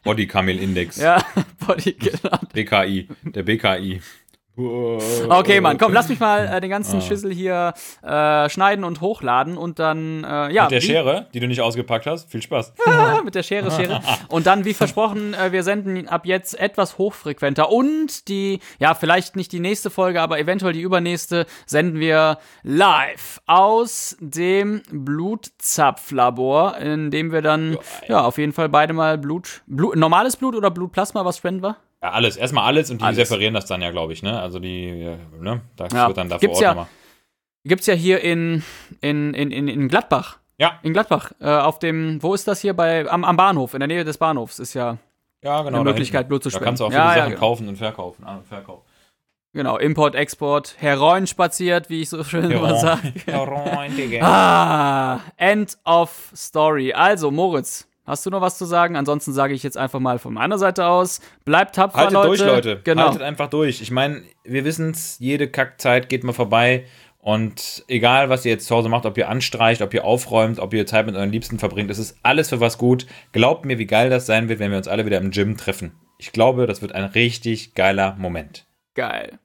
Body Kamil Index. Ja, Body, genau. BKI. Der BKI. Okay, Mann, komm, lass mich mal äh, den ganzen Schüssel hier äh, schneiden und hochladen und dann, äh, ja. Mit der Schere, die du nicht ausgepackt hast. Viel Spaß. Ah, mit der Schere, Schere. Und dann, wie versprochen, äh, wir senden ab jetzt etwas hochfrequenter. Und die, ja, vielleicht nicht die nächste Folge, aber eventuell die übernächste, senden wir live aus dem Blutzapflabor, in dem wir dann, ja, auf jeden Fall beide mal Blut, Blut normales Blut oder Blutplasma, was spenden wir? Ja, alles. Erstmal alles und die Alles. separieren das dann ja, glaube ich, ne? Also die, äh, ne? Das Ja. wird dann da vor Ort ja- nochmal. Gibt's ja hier in, in, in, in, in Gladbach. Ja, In Gladbach, äh, auf dem, wo ist das hier bei, am, am Bahnhof, in der Nähe des Bahnhofs ist ja, ja, genau. Eine da Möglichkeit. Blut zu Da spenden. kannst du auch viele ja, Sachen genau. kaufen und verkaufen. An- und Verkauf. genau, Import, Export, Heroin spaziert, wie ich so schön immer sage. Heroin, Digga. Ah, end of story. Also, Moritz, hast du noch was zu sagen? Ansonsten sage ich jetzt einfach mal von meiner Seite aus. Bleibt tapfer, Haltet Leute. durch, Leute. Genau. Haltet einfach durch. Ich meine, wir wissen es, jede Kackzeit geht mal vorbei. Und egal, was ihr jetzt zu Hause macht, ob ihr anstreicht, ob ihr aufräumt, ob ihr Zeit mit euren Liebsten verbringt, es ist alles für was gut. Glaubt mir, wie geil das sein wird, wenn wir uns alle wieder im Gym treffen. Ich glaube, das wird ein richtig geiler Moment. Geil.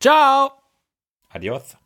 Ciao. Adios.